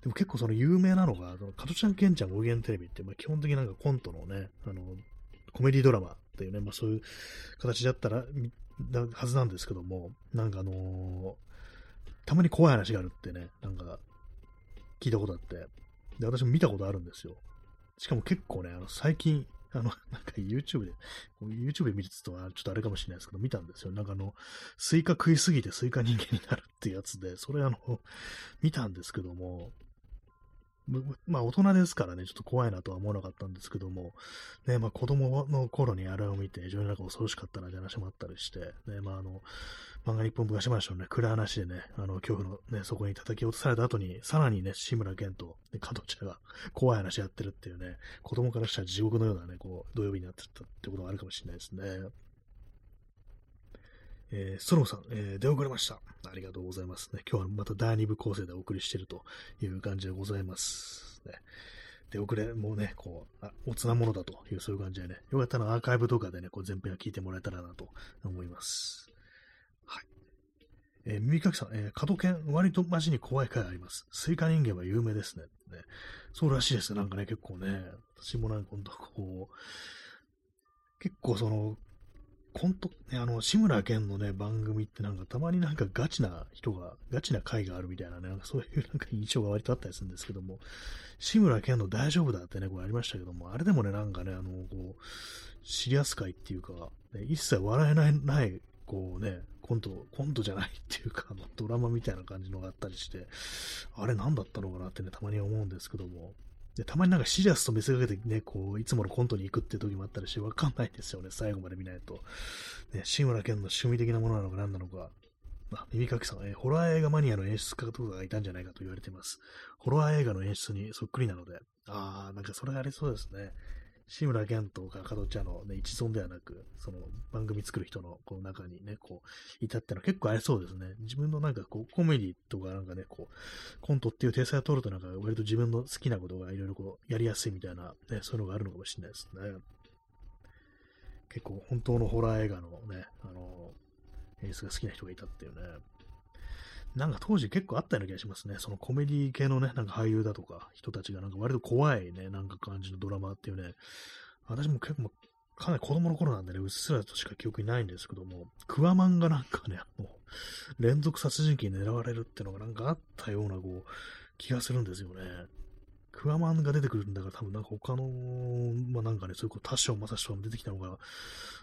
でも結構その有名なのが、その加藤ちゃん、ケンちゃん、ご機嫌テレビって、まあ、基本的になんかコントのね、あの、コメディドラマっていうね、まあそういう形だったら、はずなんですけども、なんかあのー、たまに怖い話があるってね、なんか、聞いたことあって、で、私も見たことあるんですよ。しかも結構ね、あの、最近、あの、なんか YouTube で、YouTube で見るとはちょっとあれかもしれないですけど、見たんですよ。なんかあの、スイカ食いすぎてスイカ人間になるってやつで、それあの、見たんですけども、まあ大人ですからね、ちょっと怖いなとは思わなかったんですけども、ね、まあ子供の頃にあれを見て非常になんか恐ろしかったなって話もあったりして、ね、まああの、漫画日本昔話のね、暗い話でね、あの、恐怖のね、そこに叩き落とされた後に、さらにね、志村けんと、ね、加藤茶が怖い話やってるっていうね、子供からしたら地獄のようなね、こう、土曜日になってたってことがあるかもしれないですね。えー、ストロさん、えー、出遅れました。ありがとうございますね。今日はまた第2部構成でお送りしているという感じでございます。ね、出遅れもね、こう、あ、おつなものだというそういう感じでね、よかったらアーカイブとかでね、こう前編は聞いてもらえたらなと思います。はい。えー、耳かきさん、えー、角犬、割とマジに怖い回あります。スイカ人間は有名ですね。ねそうらしいですなんかね、結構ね、私もなんか、こう、結構その、コント、ね、あの、志村けんのね、番組ってなんかたまになんかガチな人が、ガチな回があるみたいなね、なんかそういうなんか印象が割とあったりするんですけども、志村けんの大丈夫だってね、これありましたけども、あれでもね、なんかね、あの、こう、シリアス回っていうか、ね、一切笑えない、ない、こうね、コント、コントじゃないっていうか、あのドラマみたいな感じのがあったりして、あれ何だったのかなってね、たまに思うんですけども、で、たまになんかシリアスと見せかけてね、こう、いつものコントに行くっていう時もあったりして、わかんないですよね、最後まで見ないと。ね、志村けんの趣味的なものなのか何なのか。あ、耳かきさん、えー、ホラー映画マニアの演出家とかがいたんじゃないかと言われています。ホラー映画の演出にそっくりなので、あー、なんかそれありそうですね。志村けんとか加藤茶の、ね、一存ではなく、その番組作る人のこの中にね、こう、いたってのは結構ありそうですね。自分のなんかこう、コメディとかなんかね、こう、コントっていう体裁を取るとなんか割と自分の好きなことがいろいろこう、やりやすいみたいな、ね、そういうのがあるのかもしれないですね。結構本当のホラー映画のね、あの、演出が好きな人がいたっていうね。なんか当時結構あったような気がしますね。そのコメディ系のね、なんか俳優だとか人たちがなんか割と怖いね、なんか感じのドラマっていうね、私も結構かなり子供の頃なんでね、うっすらとしか記憶にないんですけども、クワマンがなんかね、もう、連続殺人鬼に狙われるっていうのがなんかあったような、こう、気がするんですよね。クワマンが出てくるんだから多分なんか他の、まあなんかね、そういう田代正史とかも出てきたのが、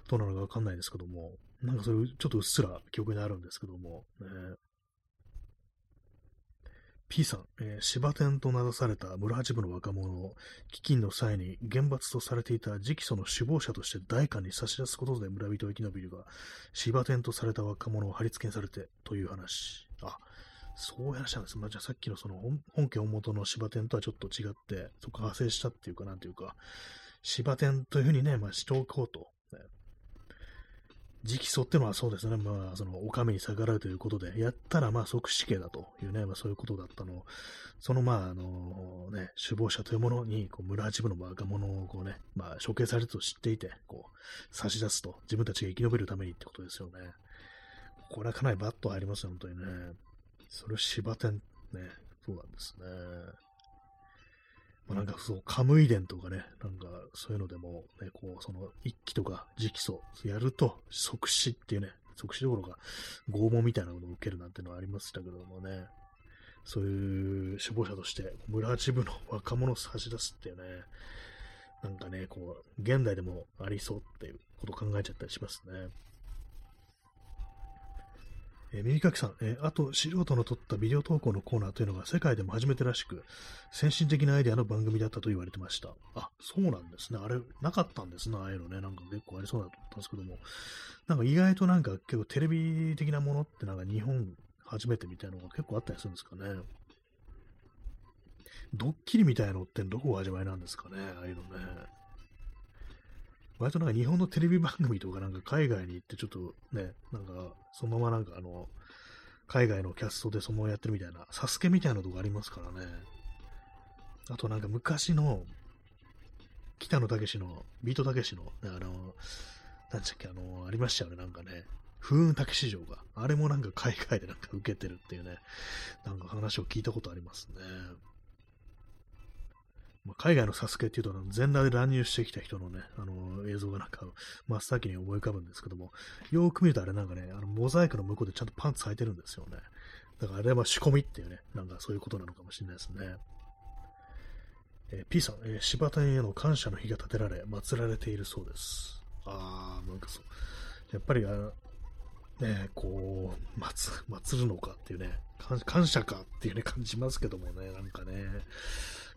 どうなのかわかんないですけども、なんかそういう、ちょっとうっすら記憶にあるんですけども、ね、P さん、えー、芝天と名指された村八部の若者を、飢饉の際に厳罰とされていた直訴の首謀者として代官に差し出すことで村人を生き延びるが、芝天とされた若者を貼り付けにされてという話。あ、そういう話なんです。まあ、じゃあさっきのその本家本元の芝天とはちょっと違って、そこ派生したっていうかなんていうか、芝天というふうにね、まあ、しておこうと直訴ってのはそうですね、まあ、その、お上に逆らうということで、やったら、まあ、即死刑だというね、まあ、そういうことだったのその、まあ、あの、ね、首謀者というものに、こう、村八部の若者を、こうね、まあ、処刑されると知っていて、こう、差し出すと、自分たちが生き延びるためにってことですよね。これはかなりバッと入りますよ、本当にね。それを芝天、ね、そうなんですね。なんかそう、カムイ伝とかね、なんかそういうのでも、ね、こう、その一期とか直訴やると即死っていうね、即死どころか拷問みたいなものを受けるなんてのはありましたけどもね、そういう首謀者として村八部の若者を差し出すっていうね、なんかね、こう、現代でもありそうっていうことを考えちゃったりしますね。えー、耳かきさん、えー、あと素人の撮ったビデオ投稿のコーナーというのが世界でも初めてらしく、先進的なアイデアの番組だったと言われてました。あ、そうなんですね。あれ、なかったんですね。ああいうのね。なんか結構ありそうだと思ったんですけども。なんか意外となんか結構テレビ的なものってなんか日本初めてみたいなのが結構あったりするんですかね。ドッキリみたいなのってどこが始まりなんですかね。ああいうのね。割となんか日本のテレビ番組とかなんか海外に行ってちょっとね、なんかそのままなんかあの、海外のキャストでそのままやってるみたいな、サスケみたいなとこありますからね。あとなんか昔の、北野武の、ビートたけしの、あの、なんちゃっけ、あの、ありましたよね、なんかね。風雲竹市場が。あれもなんか海外でなんか受けてるっていうね、なんか話を聞いたことありますね。まあ、海外のサスケっていうと、全裸で乱入してきた人のね、あの映像がなんか真っ先に思い浮かぶんですけども、よーく見るとあれなんかね、あのモザイクの向こうでちゃんとパンツ履いてるんですよね。だからあれは仕込みっていうね、なんかそういうことなのかもしれないですね。えー、P さん、えー、柴田への感謝の日が立てられ、祀られているそうです。あー、なんかそう。やっぱり、あね、こう、祭、るのかっていうね、感謝かっていうね、感じますけどもね、なんかね、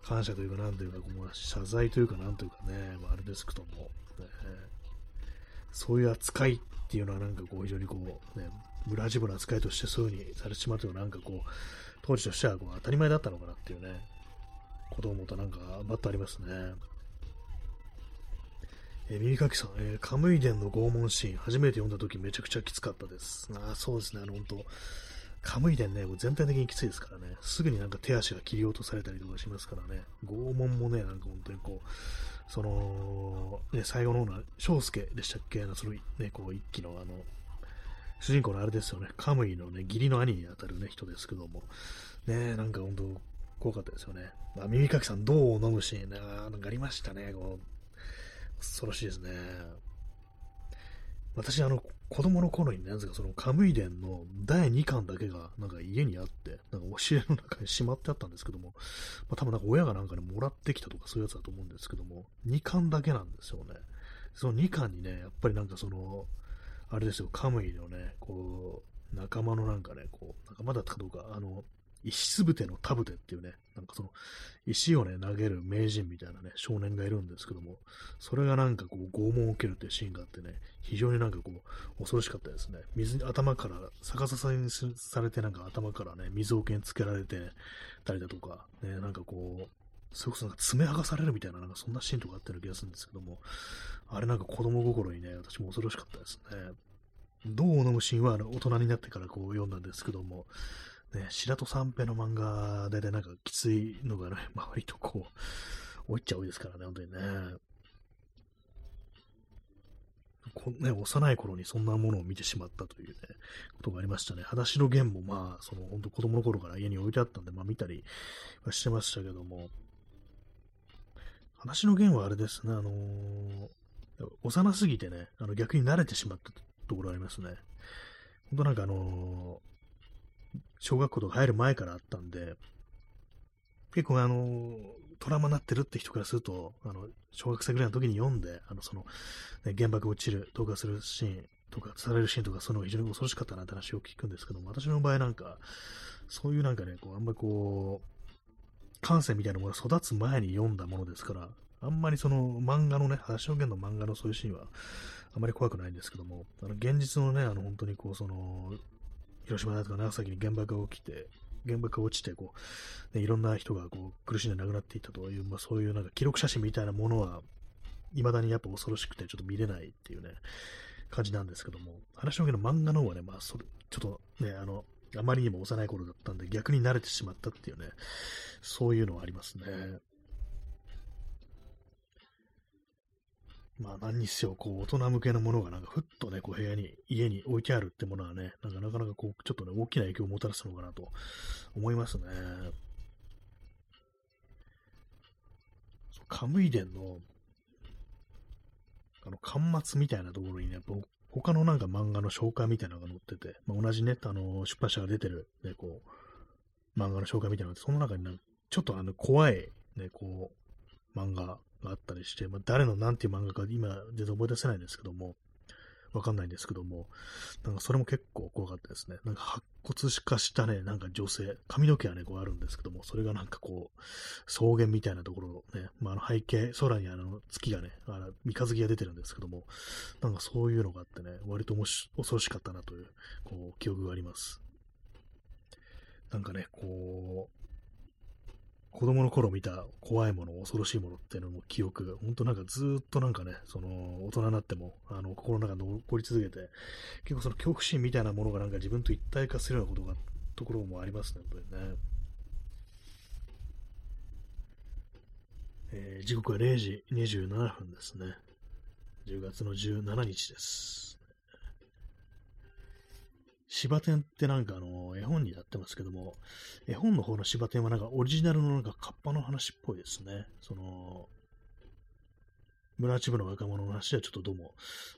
感謝というか、なんというか、まあ、謝罪というか、なんというかね、まあ、あれですけども、ね、そういう扱いっていうのは、なんかこう、非常にこう、ね、村ジブの扱いとしてそういう風にされてしまうというのは、なんかこう、当時としてはこう当たり前だったのかなっていうね、ことを思ったなんか、バッとありますね。え、耳かきさん、えー、カムイ伝の拷問シーン、初めて読んだ時めちゃくちゃきつかったです。ああ、そうですね、あの、本当カムイ伝ね、もう全体的にきついですからね、すぐになんか手足が切り落とされたりとかしますからね、拷問もね、なんか本当にこう、その、ね、最後の方の、翔介でしたっけ？そのね、こう一気のあの、主人公のあれですよね、カムイのね、義理の兄に当たるね、人ですけども、ね、なんか本当、怖かったですよね。まあ、耳かきさん、銅を飲むシーン、なんかありましたね、こう、恐ろしいですね。私、あの、子供の頃にね、なぜかそのカムイ伝の第2巻だけがなんか家にあって、なんか教えの中にしまってあったんですけども、まあ、多分なんか親がなんかね、もらってきたとかそういうやつだと思うんですけども、2巻だけなんですよね。その2巻にね、やっぱりなんかその、あれですよ、カムイのね、こう、仲間のなんかね、こう、仲間だったかどうか、あの、石すぶての田ぶてっていうね、なんかその、石をね、投げる名人みたいなね、少年がいるんですけども、それがなんかこう、拷問を受けるっていうシーンがあってね、非常になんかこう、恐ろしかったですね。水に、頭から、逆ささにされてなんか頭からね、水桶につけられてたりだとか、ね、なんかこう、それこそなんか爪剥がされるみたいな、なんかそんなシーンとかあったような気がするんですけども、あれなんか子供心にね、私も恐ろしかったですね。銅を飲むシーンは大人になってからこう読んだんですけども、ね、白戸三平の漫画でねなんかきついのがね、まあ、割とこう、多いっちゃ多いですからね、本当にね。こね、幼い頃にそんなものを見てしまったというね、ことがありましたね。裸足の弦もまあ、その本当子供の頃から家に置いてあったんで、まあ見たりはしてましたけども、裸足の弦はあれですね、あのー、幼すぎてね、あの逆に慣れてしまったところありますね。本当なんかあのー小学校とか入る前からあったんで、結構あの、トラウマになってるって人からすると、あの、小学生ぐらいの時に読んで、あの、その、ね、原爆落ちる、投下するシーンとか、されるシーンとか、その非常に恐ろしかったなって話を聞くんですけども、私の場合なんか、そういうなんかね、こう、あんまりこう、感性みたいなものが育つ前に読んだものですから、あんまりその漫画のね、橋証言の漫画のそういうシーンは、あまり怖くないんですけども、あの現実のね、あの本当にこう、その、広島だとか長崎に原爆が起きて、原爆が落ちて、こう、ね、いろんな人がこう苦しんで亡くなっていったという、まあ、そういうなんか記録写真みたいなものは、未だにやっぱ恐ろしくて、ちょっと見れないっていうね、感じなんですけども、話のけの漫画の方はね、まあ、それ、ちょっとね、あの、あまりにも幼い頃だったんで、逆に慣れてしまったっていうね、そういうのはありますね。まあ何にせよ、こう、大人向けのものがなんかふっとね、こう部屋に、家に置いてあるってものはね、なんかなかなかこう、ちょっとね、大きな影響をもたらすのかなと思いますね。カムイ伝の、あの、巻末みたいなところにね、他のなんか漫画の紹介みたいなのが載ってて、まあ、同じね、あの、出版社が出てる、ね、こう、漫画の紹介みたいなのがその中に、ね、ちょっとあの、怖い、ね、こう、漫画があったりして、まあ、誰の何ていう漫画か今全然覚え出せないんですけども、わかんないんですけども、なんかそれも結構怖かったですね。なんか白骨化したね、なんか女性、髪の毛はね、こうあるんですけども、それがなんかこう、草原みたいなところのね、まあ、あの背景、空にあの月がね、あの三日月が出てるんですけども、なんかそういうのがあってね、割ともし恐ろしかったなという、こう、記憶があります。なんかね、こう、子供の頃見た怖いもの、恐ろしいものっていうのも記憶、ほんとなんかずっとなんかね、その大人になっても、あの、心の中に残り続けて、結構その恐怖心みたいなものがなんか自分と一体化するようなことが、ところもありますね、本当にね。えー、時刻は0時27分ですね。10月の17日です。芝天ってなんかあの、絵本になってますけども、絵本の方の芝天はなんかオリジナルのなんかカッパの話っぽいですね。その、村地部の若者の話はちょっとどうも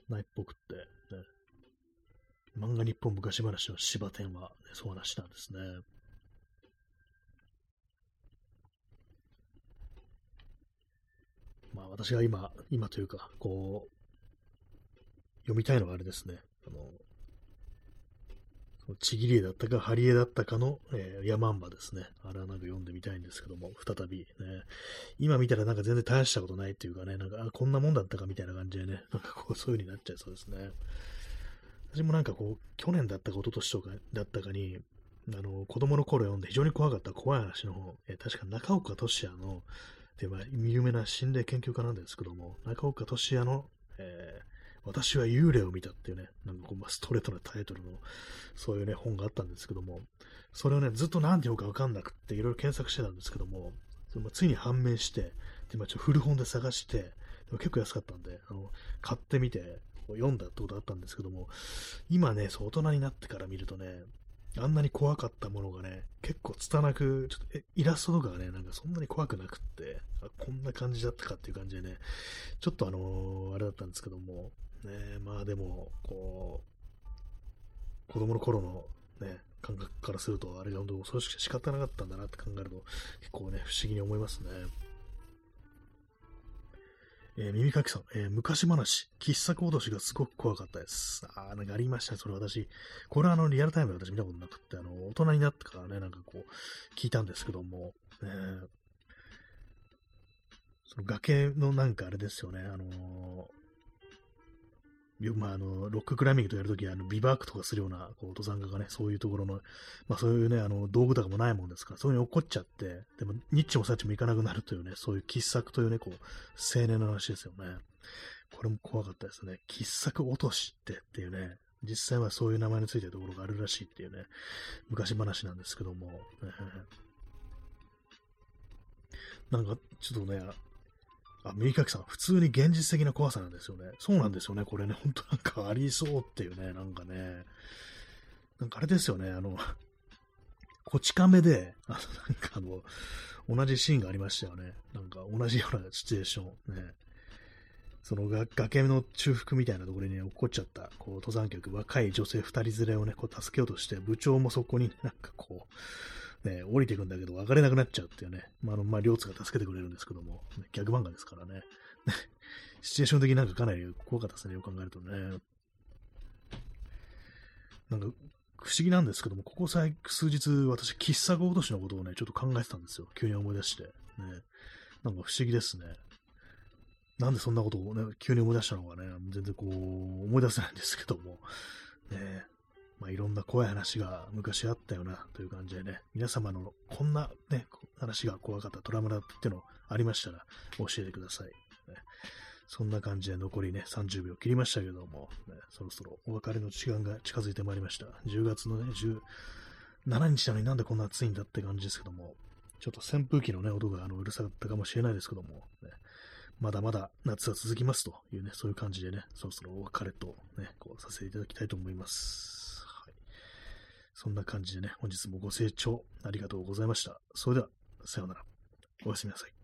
ないっぽくって、ね、漫画日本昔話の芝天は、ね、そう話なんですね。まあ私が今、今というか、こう、読みたいのはあれですね。あの、ちぎり絵だったか、ハリエだったかの、えー、ヤマンバですね。あれはなんか読んでみたいんですけども、再びね。今見たらなんか全然大したことないっていうかね、なんか、あ、こんなもんだったかみたいな感じでね、なんかこう、そういう風になっちゃいそうですね。私もなんかこう、去年だったか、一昨年とかだったかに、あの、子供の頃読んで非常に怖かった怖い話の本、えー、確か中岡俊也の、で、まあ、有名な心霊研究家なんですけども、中岡俊也の、えー私は幽霊を見たっていうね、なんかこう、ま、ストレートなタイトルの、そういうね、本があったんですけども、それをね、ずっと何て読むかわかんなくって、いろいろ検索してたんですけども、そのついに判明して、で、ま、ちょっと古本で探して、でも結構安かったんで、あの、買ってみて、読んだってことあったんですけども、今ね、そう、大人になってから見るとね、あんなに怖かったものがね、結構拙く、ちょっとイラストとかがね、なんかそんなに怖くなくって、あこんな感じだったかっていう感じでね、ちょっとあのー、あれだったんですけども、ね、まあでも、こう、子供の頃のね、感覚からすると、あれが本当恐ろしくて仕方なかったんだなって考えると、結構ね、不思議に思いますね。えー、耳かきさん、えー、昔話、喫茶行動しがすごく怖かったです。ああ、なんかありましたね、それ私。これはあの、リアルタイムで私見たことなくて、あの、大人になってからね、なんかこう、聞いたんですけども、ね、その崖のなんかあれですよね、あのーまあ、あの、ロッククライミングとやるとき、あの、ビバークとかするような、こう、登山家がね、そういうところの、まあ、そういうね、あの、道具とかもないもんですから、そういうに怒っちゃって、でも、ニッチもサッチもいかなくなるというね、そういう傑作というね、こう、青年の話ですよね。これも怖かったですね。傑作落としってっていうね、実際はそういう名前についてるところがあるらしいっていうね、昔話なんですけども、なんか、ちょっとね、あ、右かきさん、普通に現実的な怖さなんですよね。そうなんですよね。これね、ほんとなんかありそうっていうね、なんかね。なんかあれですよね、あの、こち亀で、あの、なんかあの、同じシーンがありましたよね。なんか同じようなシチュエーション。ね。そのが崖の中腹みたいなところに、ね、落っこっちゃった、こう、登山客、若い女性二人連れをね、こう、助けようとして、部長もそこになんかこう、ね、降りていくんだけど、別れなくなっちゃうっていうね、まあ、あの、まあ、両津が助けてくれるんですけども、ね、逆漫画ですからね。シチュエーション的になんかかなり怖かったですね、よく考えるとね。なんか、不思議なんですけども、ここ最数日、私、喫茶豪都市のことをね、ちょっと考えてたんですよ。急に思い出して。ね。なんか不思議ですね。なんでそんなことをね、急に思い出したのかね、全然こう、思い出せないんですけども。ね。まあ、いろんな怖い話が昔あったよな、という感じでね、皆様のこんなね、話が怖かったトラウマだっていうのありましたら教えてください。ね、そんな感じで残りね、30秒切りましたけども、ね、そろそろお別れの時間が近づいてまいりました。10月のね、17日なのになんでこんな暑いんだって感じですけども、ちょっと扇風機のね、音があのうるさかったかもしれないですけども、ね、まだまだ夏は続きますというね、そういう感じでね、そろそろお別れとね、こうさせていただきたいと思います。そんな感じでね、本日もご清聴ありがとうございました。それでは、さようなら。おやすみなさい。